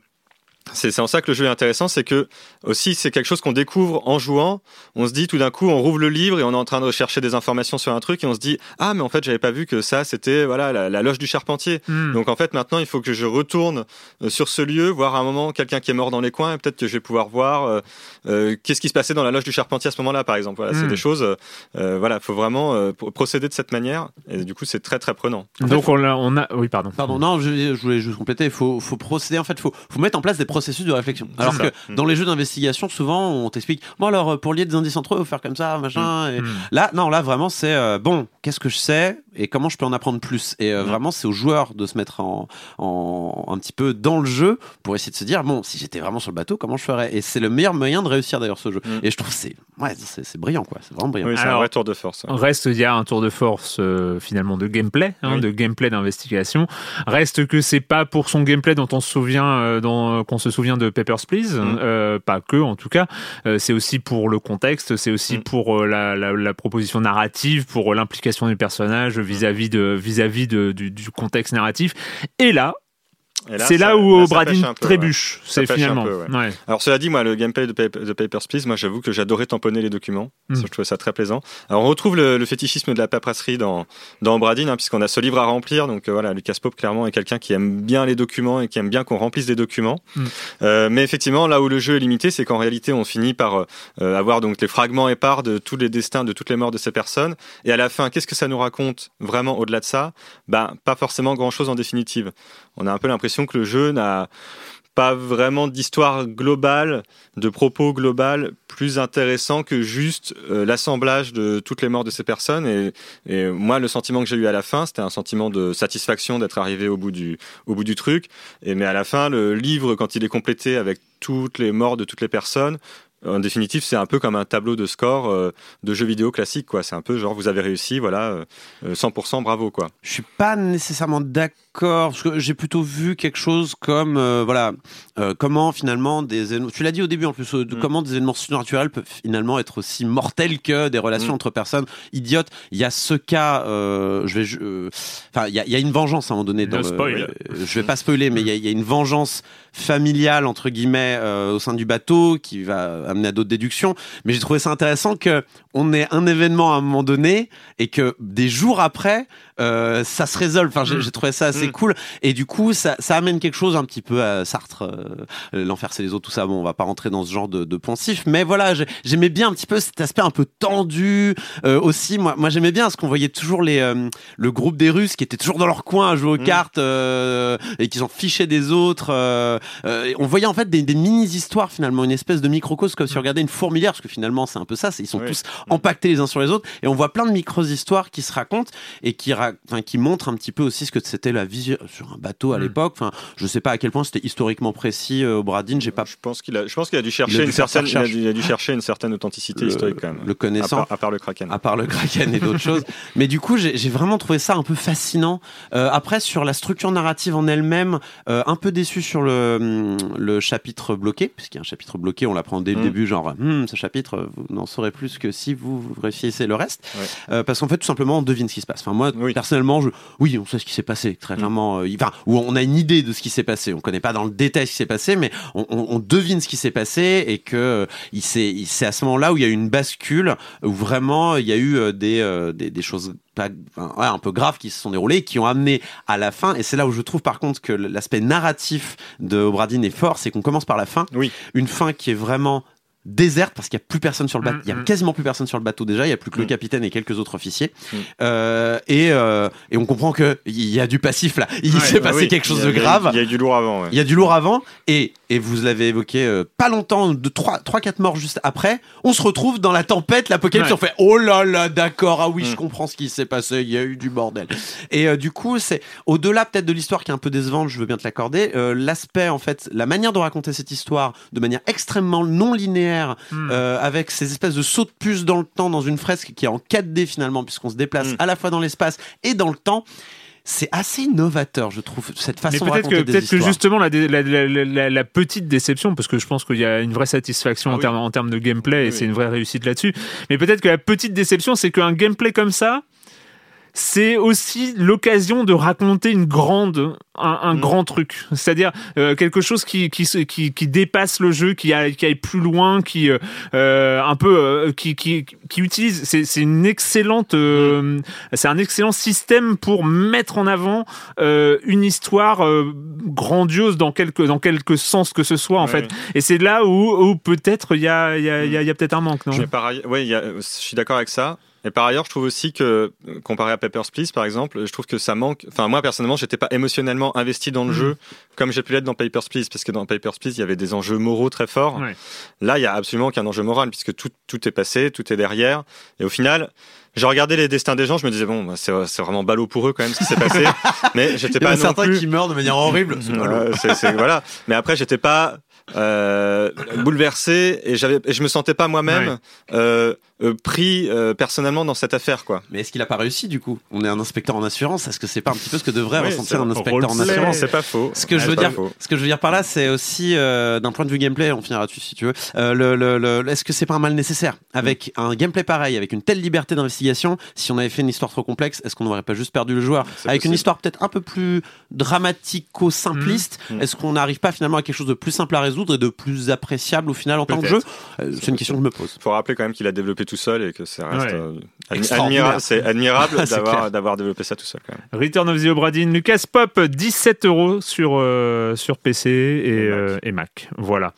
c'est c'est en ça que le jeu est intéressant, c'est que aussi c'est quelque chose qu'on découvre en jouant. On se dit tout d'un coup, on rouvre le livre et on est en train de rechercher des informations sur un truc et on se dit ah mais en fait j'avais pas vu que ça c'était voilà la, la loge du charpentier. Mm. Donc en fait maintenant il faut que je retourne euh, sur ce lieu, voir à un moment quelqu'un qui est mort dans les coins et peut-être que je vais pouvoir voir euh, euh, qu'est-ce qui se passait dans la loge du charpentier à ce moment-là par exemple. Voilà, c'est Mm. des choses. euh, voilà, faut vraiment euh, pro- procéder de cette manière et du coup c'est très très prenant. Donc on a, on a, oui pardon. Pardon, non, je, je voulais juste compléter. Il faut, faut procéder, en fait, faut, faut mettre en place des processus de réflexion. Alors ça. que Mm. dans les jeux d'investigation, souvent, on t'explique, bon, alors, euh, pour lier des indices entre eux, faut faire comme ça, machin. Et Mm. Là, non, là, vraiment, c'est, euh, bon, qu'est-ce que je sais et comment je peux en apprendre plus? Et euh, vraiment, c'est aux joueurs de se mettre en, en, un petit peu dans le jeu pour essayer de se dire, bon, si j'étais vraiment sur le bateau, comment je ferais? Et c'est le meilleur moyen de réussir, d'ailleurs, ce jeu. Et je trouve que c'est, ouais, c'est brillant, quoi. C'est vraiment brillant. Oui, c'est un vrai tour de force. ouais. Reste, il y a un tour de force euh, finalement de gameplay, hein, Oui. de gameplay d'investigation. Reste que c'est pas pour son gameplay dont on se souvient, euh, dont- qu'on se souvient de Papers Please, Mm. euh, pas que en tout cas. Euh, c'est aussi pour le contexte, c'est aussi Mm. pour euh, la, la- la proposition narrative, pour l'implication du personnage vis-à-vis de vis-à-vis de- du, du contexte narratif. Et là, c'est là où ça Bradin pêche un peu, ouais. trébuche. C'est finalement. peu, ouais. Ouais. Alors cela dit, moi, le gameplay de, Paper- de Papers, Please, moi j'avoue que j'adorais tamponner les documents. Mm. Ça, je trouvais ça très plaisant. Alors on retrouve le, le fétichisme de la paperasserie dans, dans Bradin, hein, puisqu'on a ce livre à remplir. Donc euh, voilà, Lucas Pope clairement est quelqu'un qui aime bien les documents et qui aime bien qu'on remplisse des documents. Mm. Euh, mais effectivement, là où le jeu est limité, c'est qu'en réalité, on finit par euh, avoir donc les fragments épars de tous les destins, de toutes les morts de ces personnes. Et à la fin, qu'est-ce que ça nous raconte vraiment au-delà de ça? Ben pas forcément grand-chose en définitive. On a un peu l'impression que le jeu n'a pas vraiment d'histoire globale, de propos global plus intéressant que juste euh, l'assemblage de toutes les morts de ces personnes. Et, moi, le sentiment que j'ai eu à la fin, c'était un sentiment de satisfaction d'être arrivé au bout du, au bout du truc. Et, mais à la fin, le livre, quand il est complété avec toutes les morts de toutes les personnes, en définitive, c'est un peu comme un tableau de score euh, de jeux vidéo classique. C'est un peu genre vous avez réussi, voilà, euh, euh, 100% bravo, quoi. Je suis pas nécessairement d'accord parce que j'ai plutôt vu quelque chose comme euh, voilà euh, comment finalement des événements- tu l'as dit au début en plus euh, Mm. comment des événements surnaturels peuvent finalement être aussi mortels que des relations Mm. entre personnes idiotes. Il y a ce cas, je vais, enfin il y y a une vengeance à un moment donné. Dans le- spoil. je vais pas spoiler, mais il y y a une vengeance familiale entre guillemets au sein du bateau qui va amener à d'autres déductions. Mais j'ai trouvé ça intéressant que on ait un événement à un moment donné et que des jours après, euh, ça se résolve. Enfin, j'ai j'ai trouvé ça assez Mm. cool. Et du coup, ça, ça amène quelque chose un petit peu à Sartre, euh, l'enfer c'est les autres, tout ça. Bon, on va pas rentrer dans ce genre de, de poncif, mais voilà, j'ai- j'aimais bien un petit peu cet aspect un peu tendu. Euh, aussi, moi, moi j'aimais bien parce qu'on voyait toujours les, euh, le groupe des Russes qui étaient toujours dans leur coin à jouer aux Mm. cartes euh, et qui s'en fichaient des autres. euh, euh, on voyait en fait des, des mini-histoires finalement, une espèce de microcosme comme si on regardait une fourmilière, parce que finalement c'est un peu ça, ils sont Oui. tous empaquetés les uns sur les autres, et on voit plein de micro-histoires qui se racontent et qui, ra- enfin, qui montrent un petit peu aussi ce que c'était la vie sur un bateau à Mm. l'époque. Enfin, je sais pas à quel point c'était historiquement précis euh, au Bradin, j'ai pas Je pense qu'il a, je pense qu'il a dû chercher une certaine, il a, dû- il a dû chercher une certaine authenticité Le- historique quand même. le connaissant. À part, à part le Kraken. à part le Kraken et d'autres choses. Mais du coup, j'ai vraiment trouvé ça un peu fascinant. Euh, après, sur la structure narrative en elle-même, euh, un peu déçu sur le, hum, le chapitre bloqué, puisqu'il y a un chapitre bloqué, on l'apprend dès le Mm. début, genre, Hum, ce chapitre, vous n'en saurez plus que si vous, vous réussissez le reste. Ouais. Euh, parce qu'en fait, tout simplement, on devine ce qui se passe. Enfin, moi, Oui. personnellement, je, oui, on sait ce qui s'est passé, très Mm. clairement. euh, enfin, ou on a une idée de ce qui s'est passé. On connaît pas dans le détail ce qui s'est passé, mais on, on- on devine ce qui s'est passé et que euh, il c'est à ce moment-là où il y a eu une bascule, où vraiment il y a eu des, des, des choses pas, enfin, ouais, un peu graves qui se sont déroulées, et qui ont amené à la fin. Et c'est là où je trouve par contre que l'aspect narratif de Obradine est fort, c'est qu'on commence par la fin, Oui. une fin qui est vraiment déserte parce qu'il y a plus personne sur le bateau. Mm, Il y a mm. quasiment plus personne sur le bateau déjà. Il y a plus que le Mm. capitaine et quelques autres officiers. Euh, et, euh, et on comprend que il y a du passif là. Il Ouais, s'est Ah passé oui, quelque chose de grave. Il y a du lourd avant. ouais. Il y a du lourd avant et, et vous l'avez évoqué euh, pas longtemps, de 3 trois quatre morts juste après, on se retrouve dans la tempête, l'apocalypse, Ouais. on fait oh là là d'accord, ah oui je Mm. comprends ce qui s'est passé, il y a eu du bordel. Et euh, du coup c'est au-delà peut-être de l'histoire qui est un peu décevante, je veux bien te l'accorder, euh, l'aspect en fait, la manière de raconter cette histoire de manière extrêmement non linéaire, Hmm. euh, avec ces espèces de sauts de puce dans le temps dans une fresque qui est en 4D finalement puisqu'on se déplace Mm. à la fois dans l'espace et dans le temps. C'est assez novateur, je trouve, cette Mais façon de peut-être raconter que, des peut-être que justement la, la, la, la- la petite déception, parce que je pense qu'il y a une vraie satisfaction Ah en, oui. termes, en termes de gameplay et Oui, c'est une vraie réussite là-dessus. Mais peut-être que la petite déception, c'est qu'un gameplay comme ça, c'est aussi l'occasion de raconter une grande, un, un Mm. grand truc. C'est-à-dire euh, quelque chose qui, qui, qui, qui dépasse le jeu, qui, a, qui aille plus loin, qui euh, euh, un peu, euh, qui, qui, qui utilise. C'est, c'est une excellente, euh, c'est un excellent système pour mettre en avant euh, une histoire euh, grandiose dans quelque, dans quelque sens que ce soit en Ouais, fait. ouais. Et c'est là où, où peut-être il y a, il y a, il y a, y a peut-être un manque, non? Ouais, il y a- je suis d'accord avec ça. Et par ailleurs, je trouve aussi que, comparé à Papers, Please, par exemple, je trouve que ça manque. Enfin, moi, personnellement, j'étais pas émotionnellement investi dans le Mhm. jeu comme j'ai pu l'être dans Papers, Please, parce que dans Papers, Please, il y avait des enjeux moraux très forts. Ouais. Là, il y a absolument aucun enjeu moral, puisque tout, tout est passé, tout est derrière. Et au final, j'ai regardé les destins des gens, je me disais, bon, bah, c'est vraiment ballot pour eux quand même ce qui s'est passé. Mais j'étais Il y en pas a certains plus. qui meurent de manière horrible. Pas c'est- voilà. Mais après, j'étais pas euh, bouleversé et j'avais, je me sentais pas moi-même euh, euh, pris euh, personnellement dans cette affaire, quoi. Mais est-ce qu'il a pas réussi du coup? On est un inspecteur en assurance. Est-ce que c'est pas un petit peu ce que devrait Oui, ressentir un inspecteur en assurance? C'est pas faux. Ce que je veux dire, faux. ce que je veux dire par là, c'est aussi euh, d'un point de vue gameplay, on finira dessus si tu veux. le, le, le- est-ce que c'est pas un mal nécessaire? Avec un gameplay pareil, avec une telle liberté d'investigation Si on avait fait une histoire trop complexe, est-ce qu'on n'aurait pas juste perdu le joueur? Avec une histoire peut-être un peu plus dramatico-simpliste, Mhm. est-ce qu'on n'arrive pas finalement à quelque chose de plus simple à résoudre et de plus appréciable au final en tant que jeu? C'est une question que je me pose. faut rappeler quand même qu'il a développé tout seul et que ça reste euh, c'est admirable d'avoir développé ça tout seul. Quand même. Return of the Obradin, Lucas Pop, 17 euros sur, euh, sur PC et, euh, et, Mac. Voilà.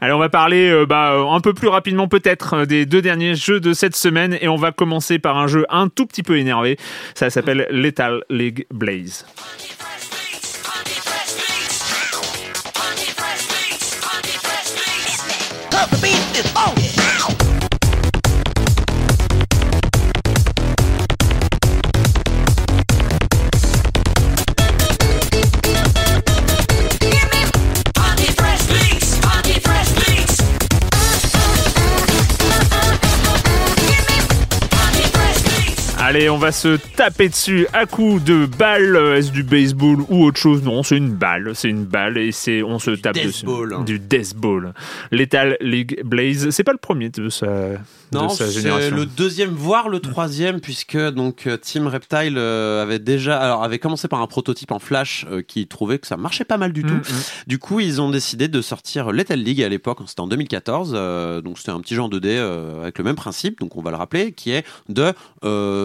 Alors on va parler bah, un peu plus rapidement peut-être des deux derniers jeux de cette semaine et on va commencer par un jeu un tout petit peu énervé. Ça s'appelle Lethal League Blaze. Allez, on va se taper dessus à coups de balle. Euh, Est-ce du baseball ou autre chose? Non, c'est une balle. C'est une balle et c'est on se tape dessus. deathball. Du deathball. Lethal League Blaze. C'est pas le premier de sa, Non, de sa c'est génération. le deuxième, voire le troisième, puisque donc euh, Team Reptile euh, avait déjà, alors avait commencé par un prototype en Flash euh, qui trouvait que ça marchait pas mal du tout. Mm, mm. Du coup, ils ont décidé de sortir Lethal League à l'époque, c'était en 2014. euh, donc c'était un petit genre 2D euh, avec le même principe, donc on va le rappeler, qui est de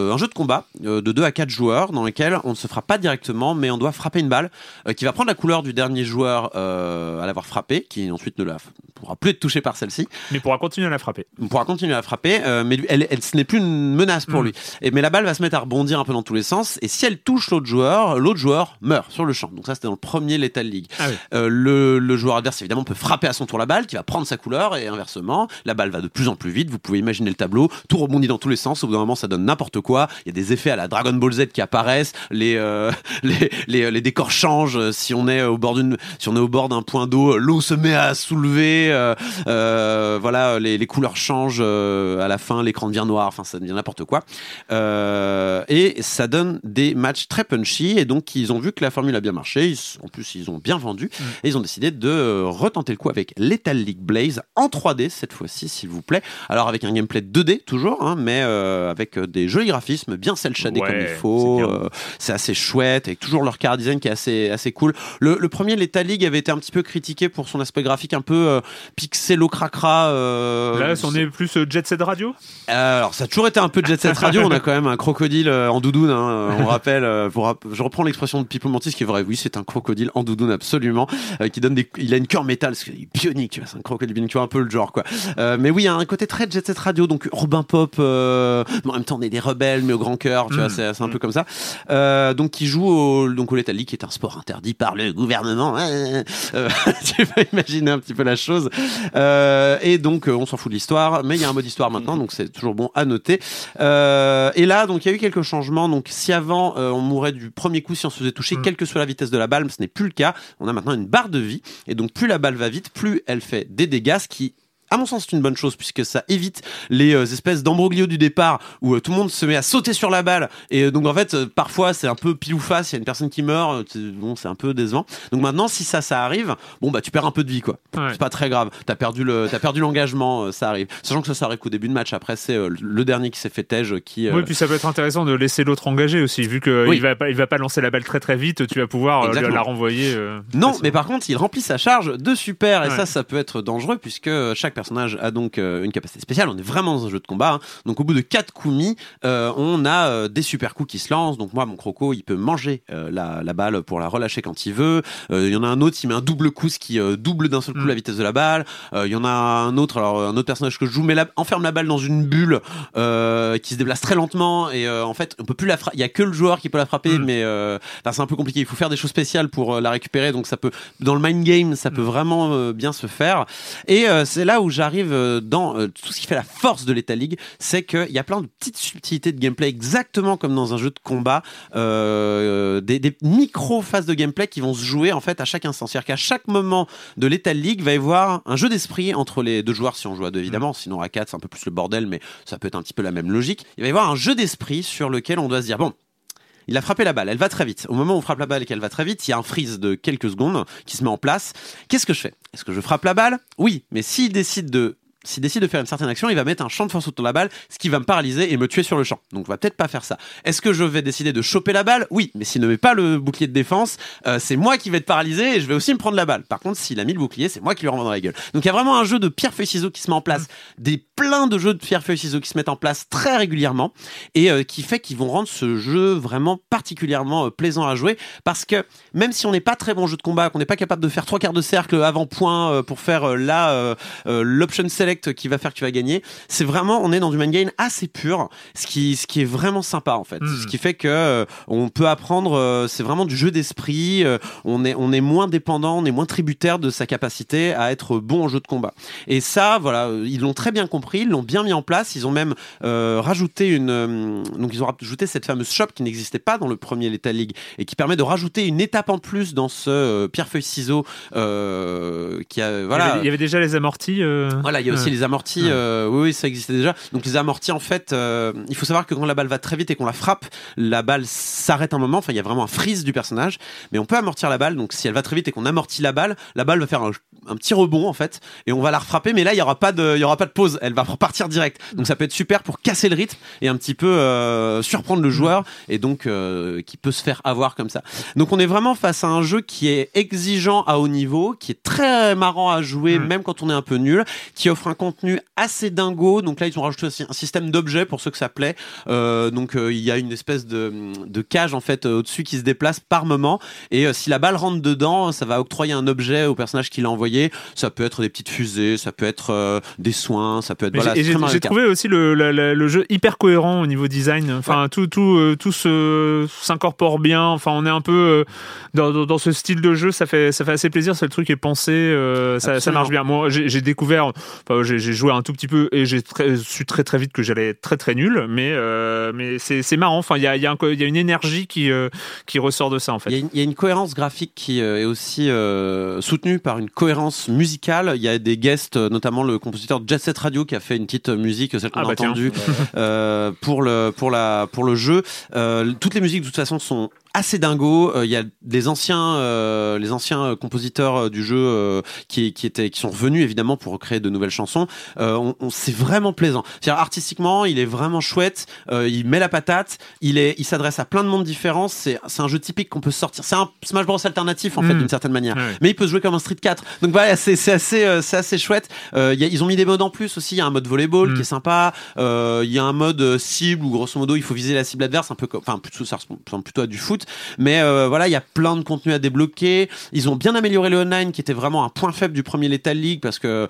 un jeu de combat euh, de 2 à 4 joueurs dans lequel on ne se frappe pas directement, mais on doit frapper une balle euh, qui va prendre la couleur du dernier joueur euh, à l'avoir frappé, qui ensuite ne la pourra plus être touché par celle-ci. Mais pourra continuer à la frapper. On pourra continuer à frapper, euh, mais lui- elle, elle- ce n'est plus une menace pour Mm. lui. Et, mais la balle va se mettre à rebondir un peu dans tous les sens, et si elle touche l'autre joueur, l'autre joueur meurt sur le champ. Donc ça, c'était dans le premier Lethal League. Ah oui. Euh, le, le joueur adverse, évidemment, peut frapper à son tour la balle, qui va prendre sa couleur, et inversement, la balle va de plus en plus vite. Vous pouvez imaginer le tableau, tout rebondit dans tous les sens. Au bout d'un moment, ça donne n'importe quoi. Il y a des effets à la Dragon Ball Z qui apparaissent, les euh, les, les, les décors changent. Si on est au bord d'une, si on est au bord d'un point d'eau, l'eau se met à soulever. euh, euh, voilà, les, les couleurs changent euh, à la fin, l'écran devient noir. Enfin, ça devient n'importe quoi. Euh, et ça donne des matchs très punchy. Et donc, ils ont vu que la formule a bien marché. Ils- en plus, ils ont bien vendu. Et ils ont décidé de euh, retenter le coup avec Lethal League Blaze en 3D cette fois-ci, s'il vous plaît. Alors, avec un gameplay 2D toujours, hein, mais euh, avec euh, des jolis graphismes, bien cel shadés Ouais, comme il faut. c'est. Euh, c'est assez chouette, avec toujours leur car design qui est assez, assez cool. Le, le premier Lethal League avait été un petit peu critiqué pour son aspect graphique un peu euh, pixelo-cracra. euh, Là, on est plus euh, Jet Set Radio? Euh, alors, ça a toujours été un peu Jet Set Radio. on a quand même un crocodile euh, en doudoune. Hein, on rappelle. euh, pour je reprends l'expression de People Mantis, qui est vrai. Oui, c'est un crocodile en doudoune, absolument. euh, qui donne des. Il a une cœur métal, parce qu'il est bionique. tu vois, C'est un crocodile bionique. Tu vois un peu le genre, quoi. Euh, mais oui, il y a un côté très Jet Set Radio, donc urbain pop. euh, mais en même temps, on est des rebelles, mais au grand cœur. Tu vois, Mm. c'est c'est un peu comme ça. Euh, donc, qui joue au, donc au Lethal League, qui est un sport interdit par le gouvernement. Euh, tu peux imaginer un petit peu la chose. Euh, et donc, euh, on s'en fout de l'histoire, mais il y a un mode histoire maintenant, donc c'est toujours bon à noter. Euh, et là, donc, il y a eu quelques changements. Donc, si avant, on mourait du premier coup si on se faisait toucher, Mm. quelle que soit la vitesse de la balle, ce n'est plus le cas. On a maintenant une barre de vie, et donc, plus la balle va vite, plus elle fait des dégâts, ce qui à mon sens, c'est une bonne chose puisque ça évite les euh, espèces d'embroglio du départ où euh, tout le monde se met à sauter sur la balle et euh, donc en fait parfois c'est un peu pile ou face, il y a une personne qui meurt, c'est- bon c'est un peu décevant. Donc maintenant si ça ça arrive, bon bah tu perds un peu de vie quoi. Ouais. C'est pas très grave. T'as perdu le t'as perdu l'engagement, ça arrive. Sachant que ça, ça arrive qu'au début de match. Après c'est le dernier qui s'est fait tège qui. Oui, puis ça peut être intéressant de laisser l'autre engagé aussi, vu qu'il Oui. il va pas, il va pas lancer la balle très très vite, tu vas pouvoir la renvoyer. Non, mais par contre, il remplit sa charge de super, et Ouais. ça, ça peut être dangereux puisque chaque personnage a donc euh, une capacité spéciale. On est vraiment dans un jeu de combat. hein. Donc, au bout de 4 coups mis, euh, on a euh, des super coups qui se lancent. Donc, moi, mon croco, il peut manger la, la balle pour la relâcher quand il veut. Il y en a un autre, il met un double coup, ce qui double d'un seul coup Mm. la vitesse de la balle. Il y en a un autre, alors un autre personnage que je joue, mais la, enferme la balle dans une bulle qui se déplace très lentement et en fait, on peut plus la frapper. Il y a que le joueur qui peut la frapper, Mm. mais c'est un peu compliqué. Il faut faire des choses spéciales pour la récupérer. Donc ça peut, dans le mind game, ça peut vraiment euh, bien se faire. Et c'est là où j'arrive euh, dans euh, tout ce qui fait la force de l'Eta League, c'est qu'il y a plein de petites subtilités de gameplay, exactement comme dans un jeu de combat, euh, des, des micro phases de gameplay qui vont se jouer en fait à chaque instant. C'est-à-dire qu'à chaque moment de l'Eta League, va y avoir un jeu d'esprit entre les deux joueurs si on joue à deux évidemment. Sinon à quatre, c'est un peu plus le bordel, mais ça peut être un petit peu la même logique. Il va y avoir un jeu d'esprit sur lequel on doit se dire bon. Il a frappé la balle, elle va très vite. Au moment où on frappe la balle et qu'elle va très vite, il y a un freeze de quelques secondes qui se met en place. Qu'est-ce que je fais? Est-ce que je frappe la balle? Oui, mais s'il décide de s'il décide de faire une certaine action, il va mettre un champ de force autour de la balle, ce qui va me paralyser et me tuer sur le champ. Donc, on va peut-être pas faire ça. Est-ce que je vais décider de choper la balle? Oui, mais s'il ne met pas le bouclier de défense, euh, c'est moi qui vais être paralysé et je vais aussi me prendre la balle. Par contre, s'il a mis le bouclier, c'est moi qui lui renvoie dans la gueule. Donc, il y a vraiment un jeu de pierre feuille ciseaux qui se met en place, des plein de jeux de pierre feuille ciseaux qui se mettent en place très régulièrement et euh, qui fait qu'ils vont rendre ce jeu vraiment particulièrement euh, plaisant à jouer parce que même si on n'est pas très bon jeu de combat, qu'on n'est pas capable de faire trois quarts de cercle avant point pour faire là l'option select qui va faire que tu vas gagner, c'est vraiment on est dans du main game assez pur, ce qui ce qui est vraiment sympa en fait, ce qui fait que euh, on peut apprendre, euh, c'est vraiment du jeu d'esprit, euh, on est on est moins dépendant, on est moins tributaire de sa capacité à être bon en jeu de combat. Et ça, voilà, ils l'ont très bien compris, ils l'ont bien mis en place. Ils ont même rajouté une, donc ils ont rajouté cette fameuse shop qui n'existait pas dans le premier Lethal League et qui permet de rajouter une étape en plus dans ce pierre feuille ciseau euh, qui a Il y voilà. avait- il y avait déjà les amortis. Voilà, il y a aussi si les amortis, euh, oui, oui, ça existait déjà. Donc les amortis, en fait, euh, il faut savoir que quand la balle va très vite et qu'on la frappe, la balle s'arrête un moment. Enfin, il y a vraiment un freeze du personnage, mais on peut amortir la balle. Donc si elle va très vite et qu'on amortit la balle, la balle va faire un, un petit rebond en fait, et on va la refrapper. Mais là, il y aura pas de, il y aura pas de pause. Elle va repartir direct. Donc ça peut être super pour casser le rythme et un petit peu euh, surprendre le joueur et donc qui peut se faire avoir comme ça. Donc on est vraiment face à un jeu qui est exigeant à haut niveau, qui est très marrant à jouer même quand on est un peu nul, qui offre un contenu assez dingo. Donc là ils ont rajouté aussi un système d'objets pour ceux que ça plaît. Euh, donc euh, il y a une espèce de, de cage en fait euh, au-dessus qui se déplace par moment et euh, si la balle rentre dedans, ça va octroyer un objet au personnage qui l'a envoyé. Ça peut être des petites fusées, ça peut être des soins, ça peut être voilà. j'ai- trouvé aussi le, le jeu hyper cohérent au niveau design. Enfin, tout, tout, tout se- s'incorpore bien. Enfin, on est un peu dans, dans- dans ce style de jeu. Ça fait, ça fait assez plaisir. C'est le truc est pensé. ça, marche bien. Moi, j'ai j'ai découvert. Enfin, j'ai j'ai joué un tout petit peu et j'ai su très très vite que j'allais être très très nul. Mais, euh, mais c'est marrant. Enfin, il y a, y, a y a une énergie qui, euh, qui ressort de ça en fait. Il y, a une, il y a une cohérence graphique qui euh, est aussi euh, soutenue par une cohérence musicale. Il y a des guests, euh, notamment le compositeur de Jet Set Radio qui a fait une petite musique, celle qu'on Ah a bah entendue euh, pour le pour la pour le jeu. Euh, toutes les musiques de toute façon sont assez dingo. Euh, Il y a des anciens euh, les anciens euh, compositeurs euh, du jeu euh, qui qui étaient qui sont revenus évidemment pour recréer de nouvelles chansons. Euh, on, on- c'est vraiment plaisant. C'est-à-dire artistiquement, il est vraiment chouette. Euh, il met la patate. Il est il s'adresse à plein de mondes différents. C'est c'est un jeu typique qu'on peut sortir. C'est un Smash Bros alternatif en fait Mm. d'une certaine manière. Mais il peut se jouer comme un Street 4. Donc voilà, c'est c'est assez euh, c'est assez chouette. Euh, y a- ils ont mis des modes en plus aussi. Il y a un mode volleyball Mm. qui est sympa. Euh, Il y a un mode cible où grosso modo il faut viser la cible adverse, un peu comme, enfin plutôt ça ressemble plutôt à du foot. Mais euh, voilà, il y a plein de contenu à débloquer. Ils ont bien amélioré le online qui était vraiment un point faible du premier Lethal League parce que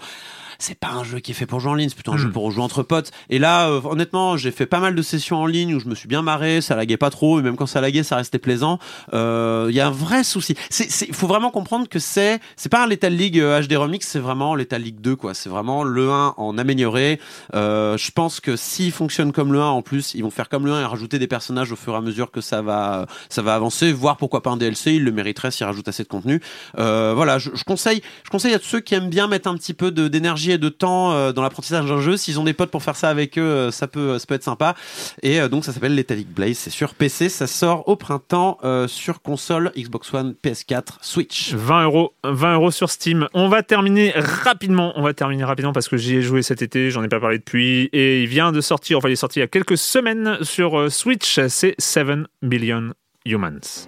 c'est pas un jeu qui est fait pour jouer en ligne, c'est plutôt un Mm. jeu pour jouer entre potes. Et là, euh, honnêtement, j'ai fait pas mal de sessions en ligne où je me suis bien marré, ça laguait pas trop, et même quand ça laguait, ça restait plaisant. Euh, Il y a un vrai souci. C'est, faut vraiment comprendre que c'est, c'est pas un Lethal League euh, HD Remix, c'est vraiment Lethal League 2, quoi. C'est vraiment le 1 en amélioré. Euh, je pense que s'il fonctionne comme le 1, en plus, ils vont faire comme le 1 et rajouter des personnages au fur et à mesure que ça va, ça va avancer, voire pourquoi pas un DLC, ils le mériteraient s'ils rajoutent assez de contenu. Euh, voilà, je, je conseille, je conseille à tous ceux qui aiment bien mettre un petit peu de, d'énergie et de temps euh, dans l'apprentissage d'un jeu. S'ils ont des potes pour faire ça avec eux, euh, ça peut, ça peut être sympa. Et euh, donc ça s'appelle League Blaze. C'est sur PC, ça sort au printemps euh, sur console Xbox One, PS4, Switch. 20 euros, 20 euros sur Steam. On va terminer rapidement. On va terminer rapidement parce que j'y ai joué cet été. J'en ai pas parlé depuis et il vient de sortir. Enfin, il est sorti il y a quelques semaines sur euh, Switch. C'est 7 Billion Humans.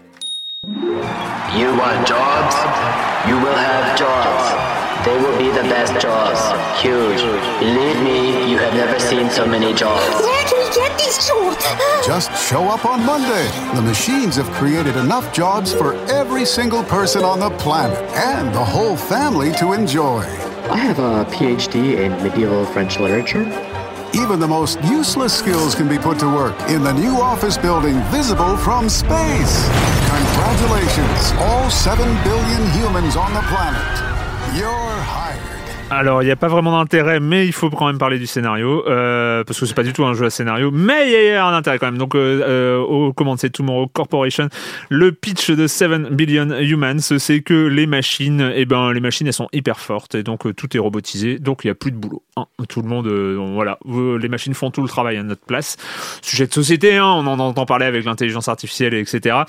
You want jobs? You will have jobs. They will be the best jobs. Huge. Believe me, you have never seen so many jobs. Where can we get these jobs? Just show up on Monday. The machines have created enough jobs for every single person on the planet and the whole family to enjoy. I have a PhD in medieval French literature. Even the most useless skills can be put to work in the new office building visible from space. Congratulations, all 7 billion humans on the planet. Alors, il n'y a pas vraiment d'intérêt, mais il faut quand même parler du scénario, euh, parce que c'est pas du tout un jeu à scénario, mais il y a un intérêt quand même. Donc, euh, euh, aux commandes, c'est Tomorrow Corporation. Le pitch de 7 Billion Humans, c'est que les machines, eh ben, les machines, elles sont hyper fortes, et donc euh, tout est robotisé, donc il n'y a plus de boulot. hein. Tout le monde, voilà, les machines font tout le travail à notre place. Sujet de société, hein, on en entend parler avec l'intelligence artificielle, etc.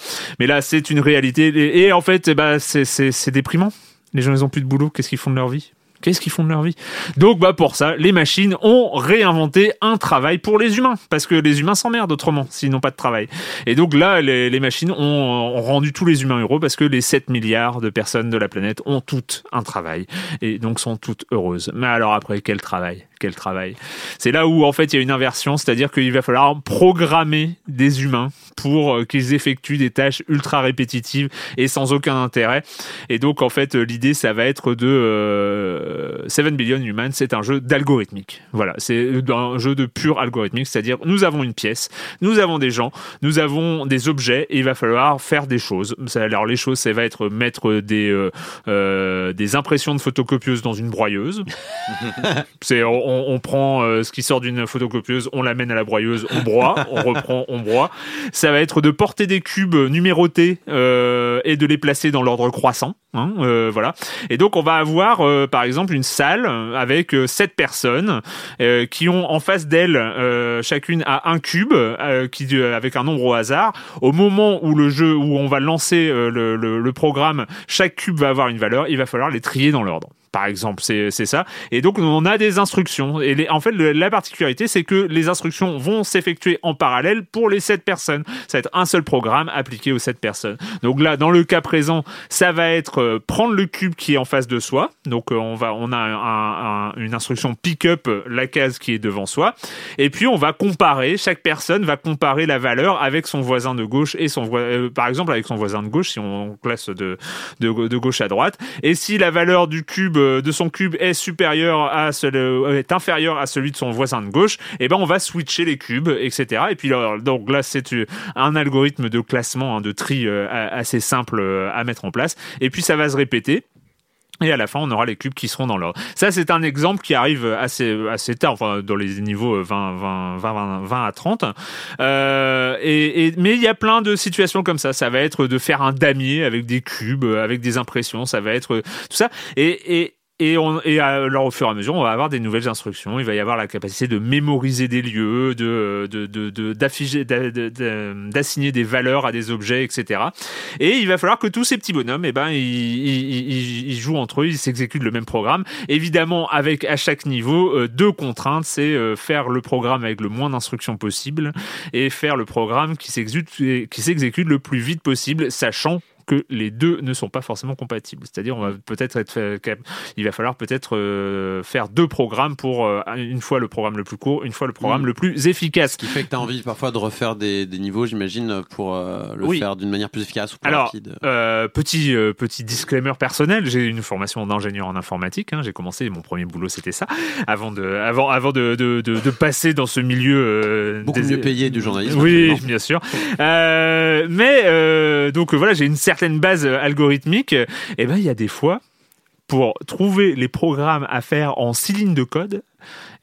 Mais là, c'est une réalité, et, et en fait, eh ben, c'est déprimant. Les gens, ils ont plus de boulot, qu'est-ce qu'ils font de leur vie? Qu'est-ce qu'ils font de leur vie? Donc bah pour ça, les machines ont réinventé un travail pour les humains, parce que les humains s'emmerdent autrement s'ils n'ont pas de travail. Et donc là, les, machines ont, ont rendu tous les humains heureux, parce que les 7 milliards de personnes de la planète ont toutes un travail, et donc sont toutes heureuses. Mais alors après, quel travail? Quel travail. C'est là où en fait il y a une inversion, c'est-à-dire qu'il va falloir programmer des humains pour euh, qu'ils effectuent des tâches ultra répétitives et sans aucun intérêt. Et donc en fait euh, l'idée ça va être de euh, 7 Billion Humans, c'est un jeu d'algorithmique. Voilà, c'est un jeu de pur algorithmique, c'est-à-dire nous avons une pièce, nous avons des gens, nous avons des objets et il va falloir faire des choses. Alors les choses, ça va être mettre des euh, euh, des impressions de photocopieuses dans une broyeuse. c'est on, on, on prend euh, ce qui sort d'une photocopieuse, on l'amène à la broyeuse, on broie, on reprend, on broie. Ça va être de porter des cubes numérotés euh, et de les placer dans l'ordre croissant. hein, euh, voilà. Et donc on va avoir euh, par exemple une salle avec euh, sept personnes euh, qui ont en face d'elles euh, chacune a un cube euh, qui avec un nombre au hasard. Au moment où le jeu où on va lancer euh, le, le- le programme, chaque cube va avoir une valeur. Il va falloir les trier dans l'ordre. Par exemple, c'est ça. Et donc on a des instructions. Et les- en fait, la particularité, c'est que les instructions vont s'effectuer en parallèle pour les sept personnes. Ça va être un seul programme appliqué aux sept personnes. Donc là, dans le cas présent, ça va être euh, prendre le cube qui est en face de soi. Donc euh, on va, on a un- un- une instruction pick up la case qui est devant soi. Et puis on va comparer. Chaque personne va comparer la valeur avec son voisin de gauche et son euh, par exemple avec son voisin de gauche si on classe de, de gauche à droite. Et si la valeur du cube euh, de son cube est supérieure à celle, euh, est inférieure à celui de son voisin de gauche, et ben on va switcher les cubes, etc. Et puis donc là c'est euh, un algorithme de classement, hein, de tri euh, assez simple euh, à mettre en place. Et puis ça va se répéter. Et à la fin, on aura les cubes qui seront dans l'ordre. Ça, c'est un exemple qui arrive assez, assez tard, enfin, dans les niveaux euh, 20, 20, 20, 20, 20 à 30. Euh, et, et- mais il y a plein de situations comme ça. Ça va être de faire un damier avec des cubes, avec des impressions. Ça va être euh, tout ça. Et, et, et, on, et alors, au fur et à mesure, on va avoir des nouvelles instructions. Il va y avoir la capacité de mémoriser des lieux, de, d'afficher, d'a- de- d'assigner des valeurs à des objets, etc. Et il va falloir que tous ces petits bonhommes, eh ben, ils, ils, ils- jouent entre eux, ils s'exécutent le même programme. Évidemment, avec à chaque niveau euh, deux contraintes, c'est euh, faire le programme avec le moins d'instructions possible et faire le programme qui s'exécute le plus vite possible, sachant que les deux ne sont pas forcément compatibles. C'est-à-dire, on va peut-être être, il va falloir peut-être euh, faire deux programmes pour euh, une fois le programme le plus court, une fois le programme Mm. le plus efficace. Ce qui fait que tu as envie parfois de refaire des, des niveaux, j'imagine, pour euh, le Oui. faire d'une manière plus efficace ou plus Alors, rapide. euh, petit euh, petit disclaimer personnel, j'ai une formation d'ingénieur en informatique. hein, j'ai commencé, mon premier boulot c'était ça, avant de avant avant de de, de, de passer dans ce milieu euh, Beaucoup des- mieux payé du journalisme. Oui, bien sûr. Mais donc voilà, j'ai une certaine base euh, algorithmique. Et ben il y a des fois pour trouver les programmes à faire en six lignes de code.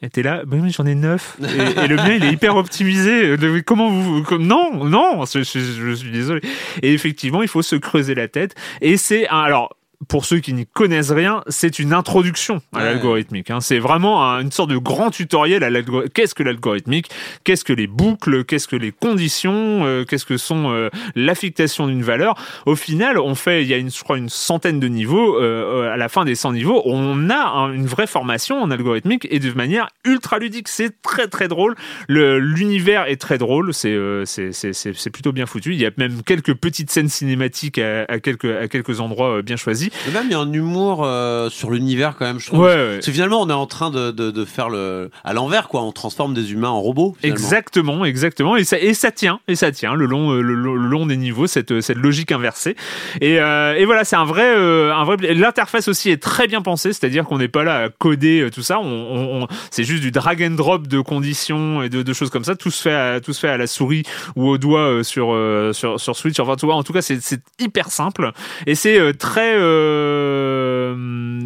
Et t'es là, oui, j'en ai neuf. Et, le mien, il est hyper optimisé. Euh, Comment vous, comme- non, non, je, suis désolé. Et effectivement, il faut se creuser la tête. Et c'est alors, pour ceux qui n'y connaissent rien, c'est une introduction à Ouais. l'algorithmique. hein. C'est vraiment un- une sorte de grand tutoriel à l'algorithmique. Qu'est-ce que l'algorithmique Qu'est-ce que les boucles Qu'est-ce que les conditions euh, Qu'est-ce que sont euh, l'affectation d'une valeur Au final, on fait, il y a une, je crois, une centaine de niveaux. euh, à la fin des 100 niveaux, on a un- une vraie formation en algorithmique et de manière ultra ludique. C'est très très drôle. Le- L'univers est très drôle. C'est plutôt bien foutu. Il y a même quelques petites scènes cinématiques à, à quelques à quelques endroits bien choisis. Mais même il y a un humour euh, sur l'univers quand même, je trouve. Ouais, ouais. Parce que finalement, on est en train de, de, de faire le à l'envers, quoi. On transforme des humains en robots. finalement. Exactement, exactement, et ça, et ça tient, et ça tient le long, le, long- le long des niveaux, cette, cette logique inversée. Et, euh, et voilà, c'est un vrai, euh, un vrai. L'interface aussi est très bien pensée, c'est-à-dire qu'on n'est pas là à coder tout ça. On, on- on- c'est juste du drag and drop de conditions et de, de choses comme ça. Tout se fait, à, tout se fait à la souris ou au doigt sur, sur sur Switch. Enfin, en tout cas, c'est c'est hyper simple et c'est très,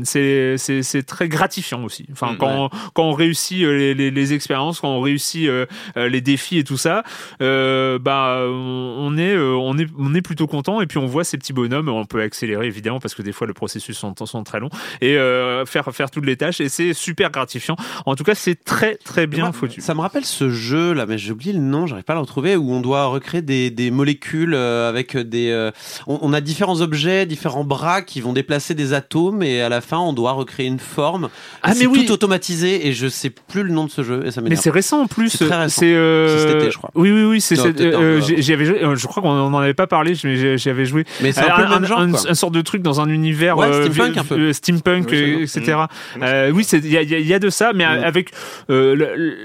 c'est c'est c'est très gratifiant aussi. Enfin, Mm, quand quand on réussit euh, les, les, les expériences, quand on réussit euh, euh, les défis et tout ça, euh, bah on on est euh, on est on est plutôt content et puis on voit ces petits bonhommes. On peut accélérer évidemment parce que des fois le processus sont, sont très longs et euh, faire faire toutes les tâches et c'est super gratifiant. En tout cas, c'est très très bien Moi, foutu. Ça me rappelle ce jeu là, mais j'ai oublié le nom, j'arrive pas à le retrouver, où on doit recréer des, des molécules euh, avec des. euh, on, on a différents objets, différents bras qui vont déplacer des atomes et à la fin on doit recréer une forme. Ah, Et mais oui. tout automatisé et je sais plus le nom de ce jeu et ça Mais c'est récent en plus. C'est très récent. C'est euh, C'est cet été, je crois. Oui, oui, oui. C'est euh, peu j'y avant. j'y avais joué. euh, Je crois qu'on n'en avait pas parlé, mais j'y avais joué. Mais c'est un peu le même genre, un, quoi. un sorte de truc dans un univers Ouais, euh, steampunk vi- un peu. euh, steampunk, Oui, euh, c'est etc. Euh, oui, il y a, y de ça, mais Mm. avec euh, le- le-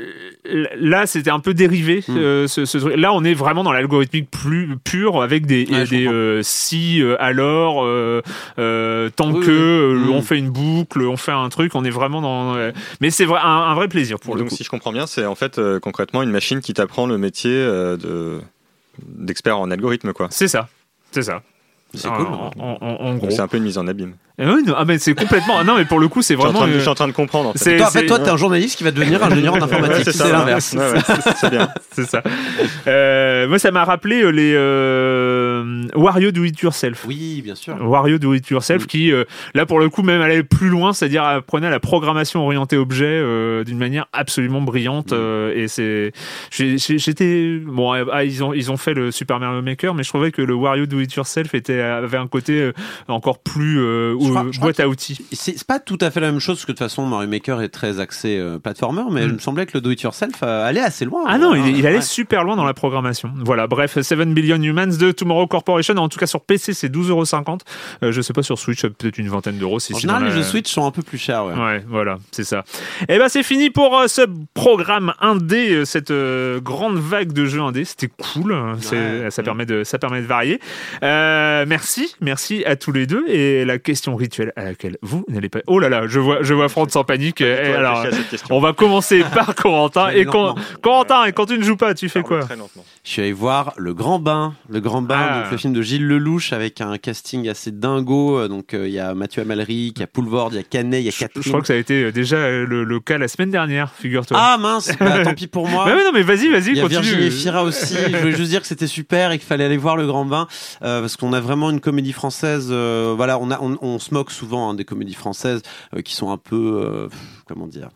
là, c'était un peu dérivé. Mm. euh, ce, ce truc. Là, on est vraiment dans l'algorithmique plus pur, avec des, Ouais, euh, si, alors, euh, tant Oui, que, oui. on fait une boucle, on fait un truc, on est vraiment dans. mais c'est vrai, un, un vrai plaisir pour le Donc, coup. si je comprends bien, c'est en fait euh, concrètement une machine qui t'apprend le métier euh, de d'expert en algorithme, quoi. C'est ça, c'est ça. C'est cool. en- en- en gros. C'est un peu une mise en abîme. Oui, non, ah, mais c'est complètement. Non, mais pour le coup, c'est Je suis en vraiment. train de- euh, je suis en train de comprendre. En fait. Toi, en fait, c'est- toi, t'es un journaliste qui va devenir ingénieur en informatique. c'est ça, c'est voilà. l'inverse. Ouais, ouais, c'est- bien. c'est ça. Euh, moi, ça m'a rappelé euh, les euh, Wario Do It Yourself. Oui, bien sûr. Wario Do It Yourself qui, euh, là, pour le coup, même allait plus loin, c'est-à-dire apprenait la programmation orientée objet euh, d'une manière absolument brillante. Euh, et c'est, j'étais, bon, euh, ah, ils ont ils ont fait le Super Mario Maker, mais je trouvais que le Wario Do It Yourself était avait un côté euh, encore plus euh, Je crois boîte à outils. C'est pas tout à fait la même chose, parce que de toute façon, Mario Maker est très axé euh, platformer, mais il me semblait que le do-it-yourself euh, allait assez loin. Ah non, il, il allait ouais. super loin dans la programmation. Voilà, bref, 7 Billion Humans de Tomorrow Corporation. En tout cas, sur PC, c'est 12,50€. Euh, je sais pas, sur Switch, peut-être une vingtaine d'euros. Si En général, les jeux Switch sont un peu plus chers. Ouais. Ouais, voilà, c'est ça. Et ben c'est fini pour euh, ce programme indé, euh, cette euh, grande vague de jeux indés. C'était cool, hein. Ouais. ça permet de ça permet de varier. Euh, merci, merci à tous les deux. Et la question rituelle à laquelle vous n'allez pas. Oh là là, je vois je vois Franck sans panique. Et Toi, alors, on va commencer par Corentin. Mais Et quand. Corentin, et quand tu ne joues pas, tu fais quoi. Je suis allé voir Le Grand Bain, Le Grand Bain, Ah. donc le film de Gilles Lelouch avec un casting assez dingo. Euh, Donc euh, il y a Mathieu Amalric, il y a Poulvord, il y a Canet, il y a Catherine. je crois que ça a été euh, déjà le, le cas la semaine dernière, figure-toi. Ah mince, bah, tant pis pour moi. Bah oui, non, mais vas-y, vas-y, Il y a continue. Virginie Fira aussi. Je voulais juste dire que c'était super et qu'il fallait aller voir le Grand Bain euh, parce qu'on a vraiment une comédie française. euh, voilà, on, a, se moque souvent hein, des comédies françaises euh, qui sont un peu, euh, comment dire,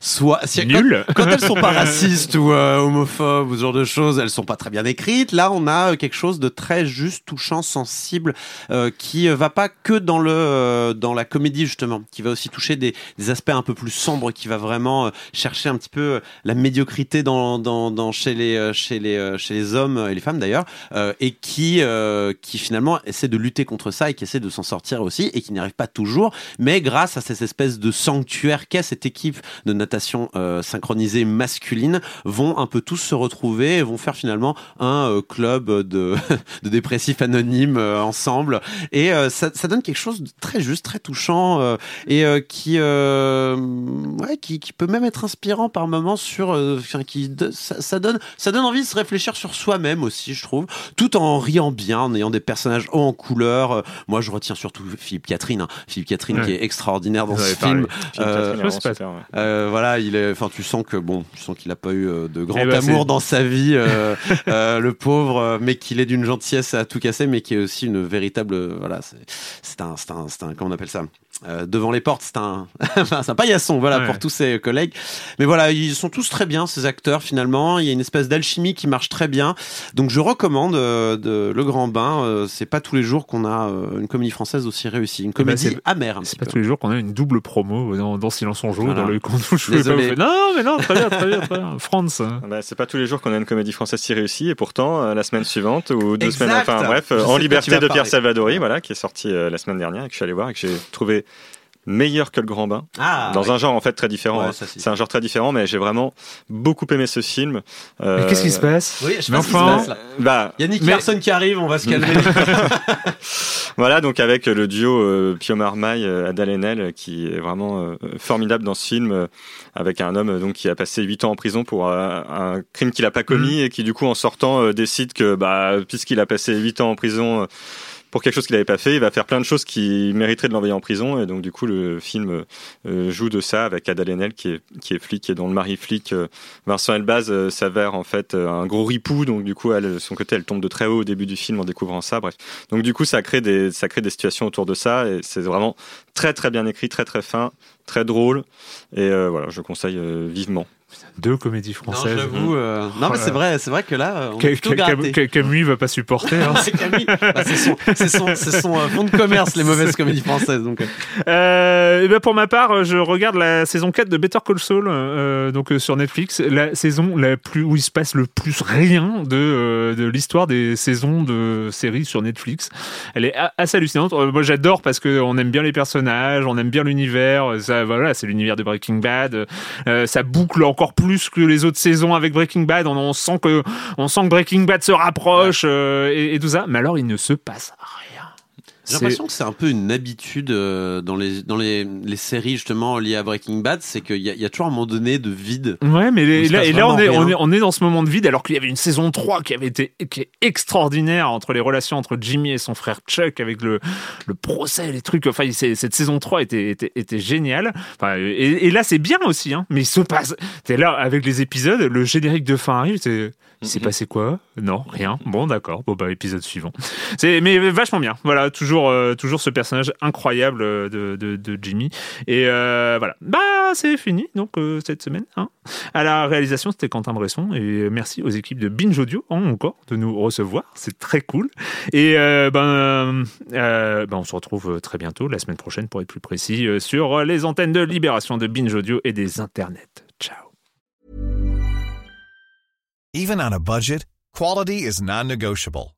soit si- quand- Nul. Quand, elles sont pas racistes ou euh, homophobes ou ce genre de choses, elles sont pas très bien écrites. Là, on a euh, quelque chose de très juste, touchant, sensible, euh, qui euh, va pas que dans le euh, dans la comédie justement, qui va aussi toucher des, des aspects un peu plus sombres, qui va vraiment chercher un petit peu la médiocrité dans, dans, dans chez les chez les chez les hommes et les femmes d'ailleurs, et qui qui finalement essaie de lutter contre ça et qui essaie de s'en sortir aussi et qui n'y arrive pas toujours, mais grâce à cette espèce de sanctuaire qu'est cette équipe de natation euh, synchronisée masculine, vont un peu tous se retrouver et vont faire finalement un euh, club de, de dépressifs anonymes euh, ensemble. Et euh, ça, ça donne quelque chose de très juste, très touchant euh, et euh, qui, euh, ouais, qui, qui peut même être inspirant par moments sur, euh, enfin, qui, de- ça, ça donne, ça donne envie de se réfléchir sur soi-même aussi, je trouve, tout en riant bien, en ayant des personnages hauts en couleur. Moi, je retiens surtout Philippe Catherine, hein. Philippe Catherine Ouais. qui est extraordinaire dans Vous ce film. Voilà, il est. Enfin, tu sens que bon, tu sens qu'il a pas eu euh, de grand Eh ben, amour dans sa vie, euh, euh, le pauvre, mais qu'il est d'une gentillesse à tout casser, mais qui est aussi une véritable. Voilà, c'est c'est un, c'est un, c'est un, comment on appelle ça? Euh, Devant les portes, c'est un, enfin, c'est un paillasson, voilà, Ouais. pour tous ses collègues. Mais voilà, ils sont tous très bien ces acteurs finalement. Il y a une espèce d'alchimie qui marche très bien. Donc, je recommande euh, de Le Grand Bain. Euh, c'est pas tous les jours qu'on a euh, une comédie française aussi réussie, une ben, comédie amère C'est pas peu. tous les jours qu'on a une double promo dans, dans Silence on joue, Voilà. dans le pas. Désolé. non, mais non, très bien, très bien, très bien. France. Ah bah, c'est pas tous les jours qu'on a une comédie française si réussie, et pourtant, euh, la semaine suivante, ou deux Exact. semaines, enfin bref, euh, Je En Liberté de Pierre parler. Salvadori, voilà, qui est sorti euh, la semaine dernière, et que je suis allé voir, et que j'ai trouvé meilleur que le Grand Bain, Ah, dans ouais. un genre en fait très différent. Ouais, hein. ça, c'est- c'est un genre très différent, mais j'ai vraiment beaucoup aimé ce film. Euh, Mais qu'est-ce qui se passe Oui, je sais Mais pas ce qui se enfin- passe là. Bah, Il y a Nick Mais- Larson qui arrive, on va se calmer. Voilà, donc avec le duo euh, Pio Marmaille, euh, Adèle Haenel, qui est vraiment euh, formidable dans ce film, euh, avec un homme donc qui a passé 8 ans en prison pour euh, un crime qu'il n'a pas commis et qui du coup en sortant euh, décide que bah, puisqu'il a passé 8 ans en prison euh, pour quelque chose qu'il n'avait pas fait, il va faire plein de choses qui mériteraient de l'envoyer en prison. Et donc du coup le film euh, joue de ça avec Haenel qui est, qui est flic et dont le mari flic euh, Vincent Elbaz euh, s'avère en fait euh, un gros ripou. Donc du coup elle, son côté elle tombe de très haut au début du film en découvrant ça. Bref. Donc du coup, ça crée des, ça crée des situations autour de ça et c'est vraiment très très bien écrit, très très fin, très drôle. Et euh, voilà, je conseille euh, vivement. Deux comédies non, françaises. j'avoue. euh, Non, mais c'est vrai, c'est vrai que là, euh, on Ca- est plutôt Ca- gratté. Ca- Camus va pas supporter. hein. Camille, bah, c'est son, son, euh, fond de commerce, les mauvaises comédies françaises. Donc, euh. Euh, et ben pour ma part, je regarde la saison 4 de Better Call Saul, euh, donc euh, sur Netflix, la saison la plus où il se passe le plus rien de euh, de l'histoire des saisons de séries sur Netflix. Elle est assez hallucinante. Euh, moi, j'adore parce que on aime bien les personnages, on aime bien l'univers. Ça, voilà, c'est l'univers de Breaking Bad. Euh, ça boucle encore plus que les autres saisons avec Breaking Bad. On, on sent que on sent que Breaking Bad se rapproche euh, et, et tout ça. Mais alors, il ne se passe rien. J'ai l'impression que c'est un peu une habitude euh, dans les dans les, les séries justement liées à Breaking Bad, c'est qu'il y, y a toujours un moment donné de vide. Ouais, mais les- là, et là on, est, on, est, on est dans ce moment de vide alors qu'il y avait une saison 3 qui avait été qui est extraordinaire entre les relations entre Jimmy et son frère Chuck avec le, le procès, les trucs. Enfin, cette saison 3 était, était, était géniale. Enfin, et, et là, c'est bien aussi, hein, mais il se passe. T'es là avec les épisodes, le générique de fin arrive, c'est. Il s'est passé quoi? Non, rien. Bon, d'accord. Bon, bah, épisode suivant. Mais vachement bien. Voilà, toujours, euh, toujours ce personnage incroyable euh, de, Jimmy. Et euh, voilà. Bah, c'est fini, donc, cette semaine. Hein. À la réalisation, c'était Quentin Bresson. Et merci aux équipes de Binge Audio, hein, encore, de nous recevoir. C'est très cool. Et ben, ben, on se retrouve très bientôt, la semaine prochaine, pour être plus précis, sur les antennes de Libération de Binge Audio et des internets. Ciao. Even on a budget, quality is non-negotiable.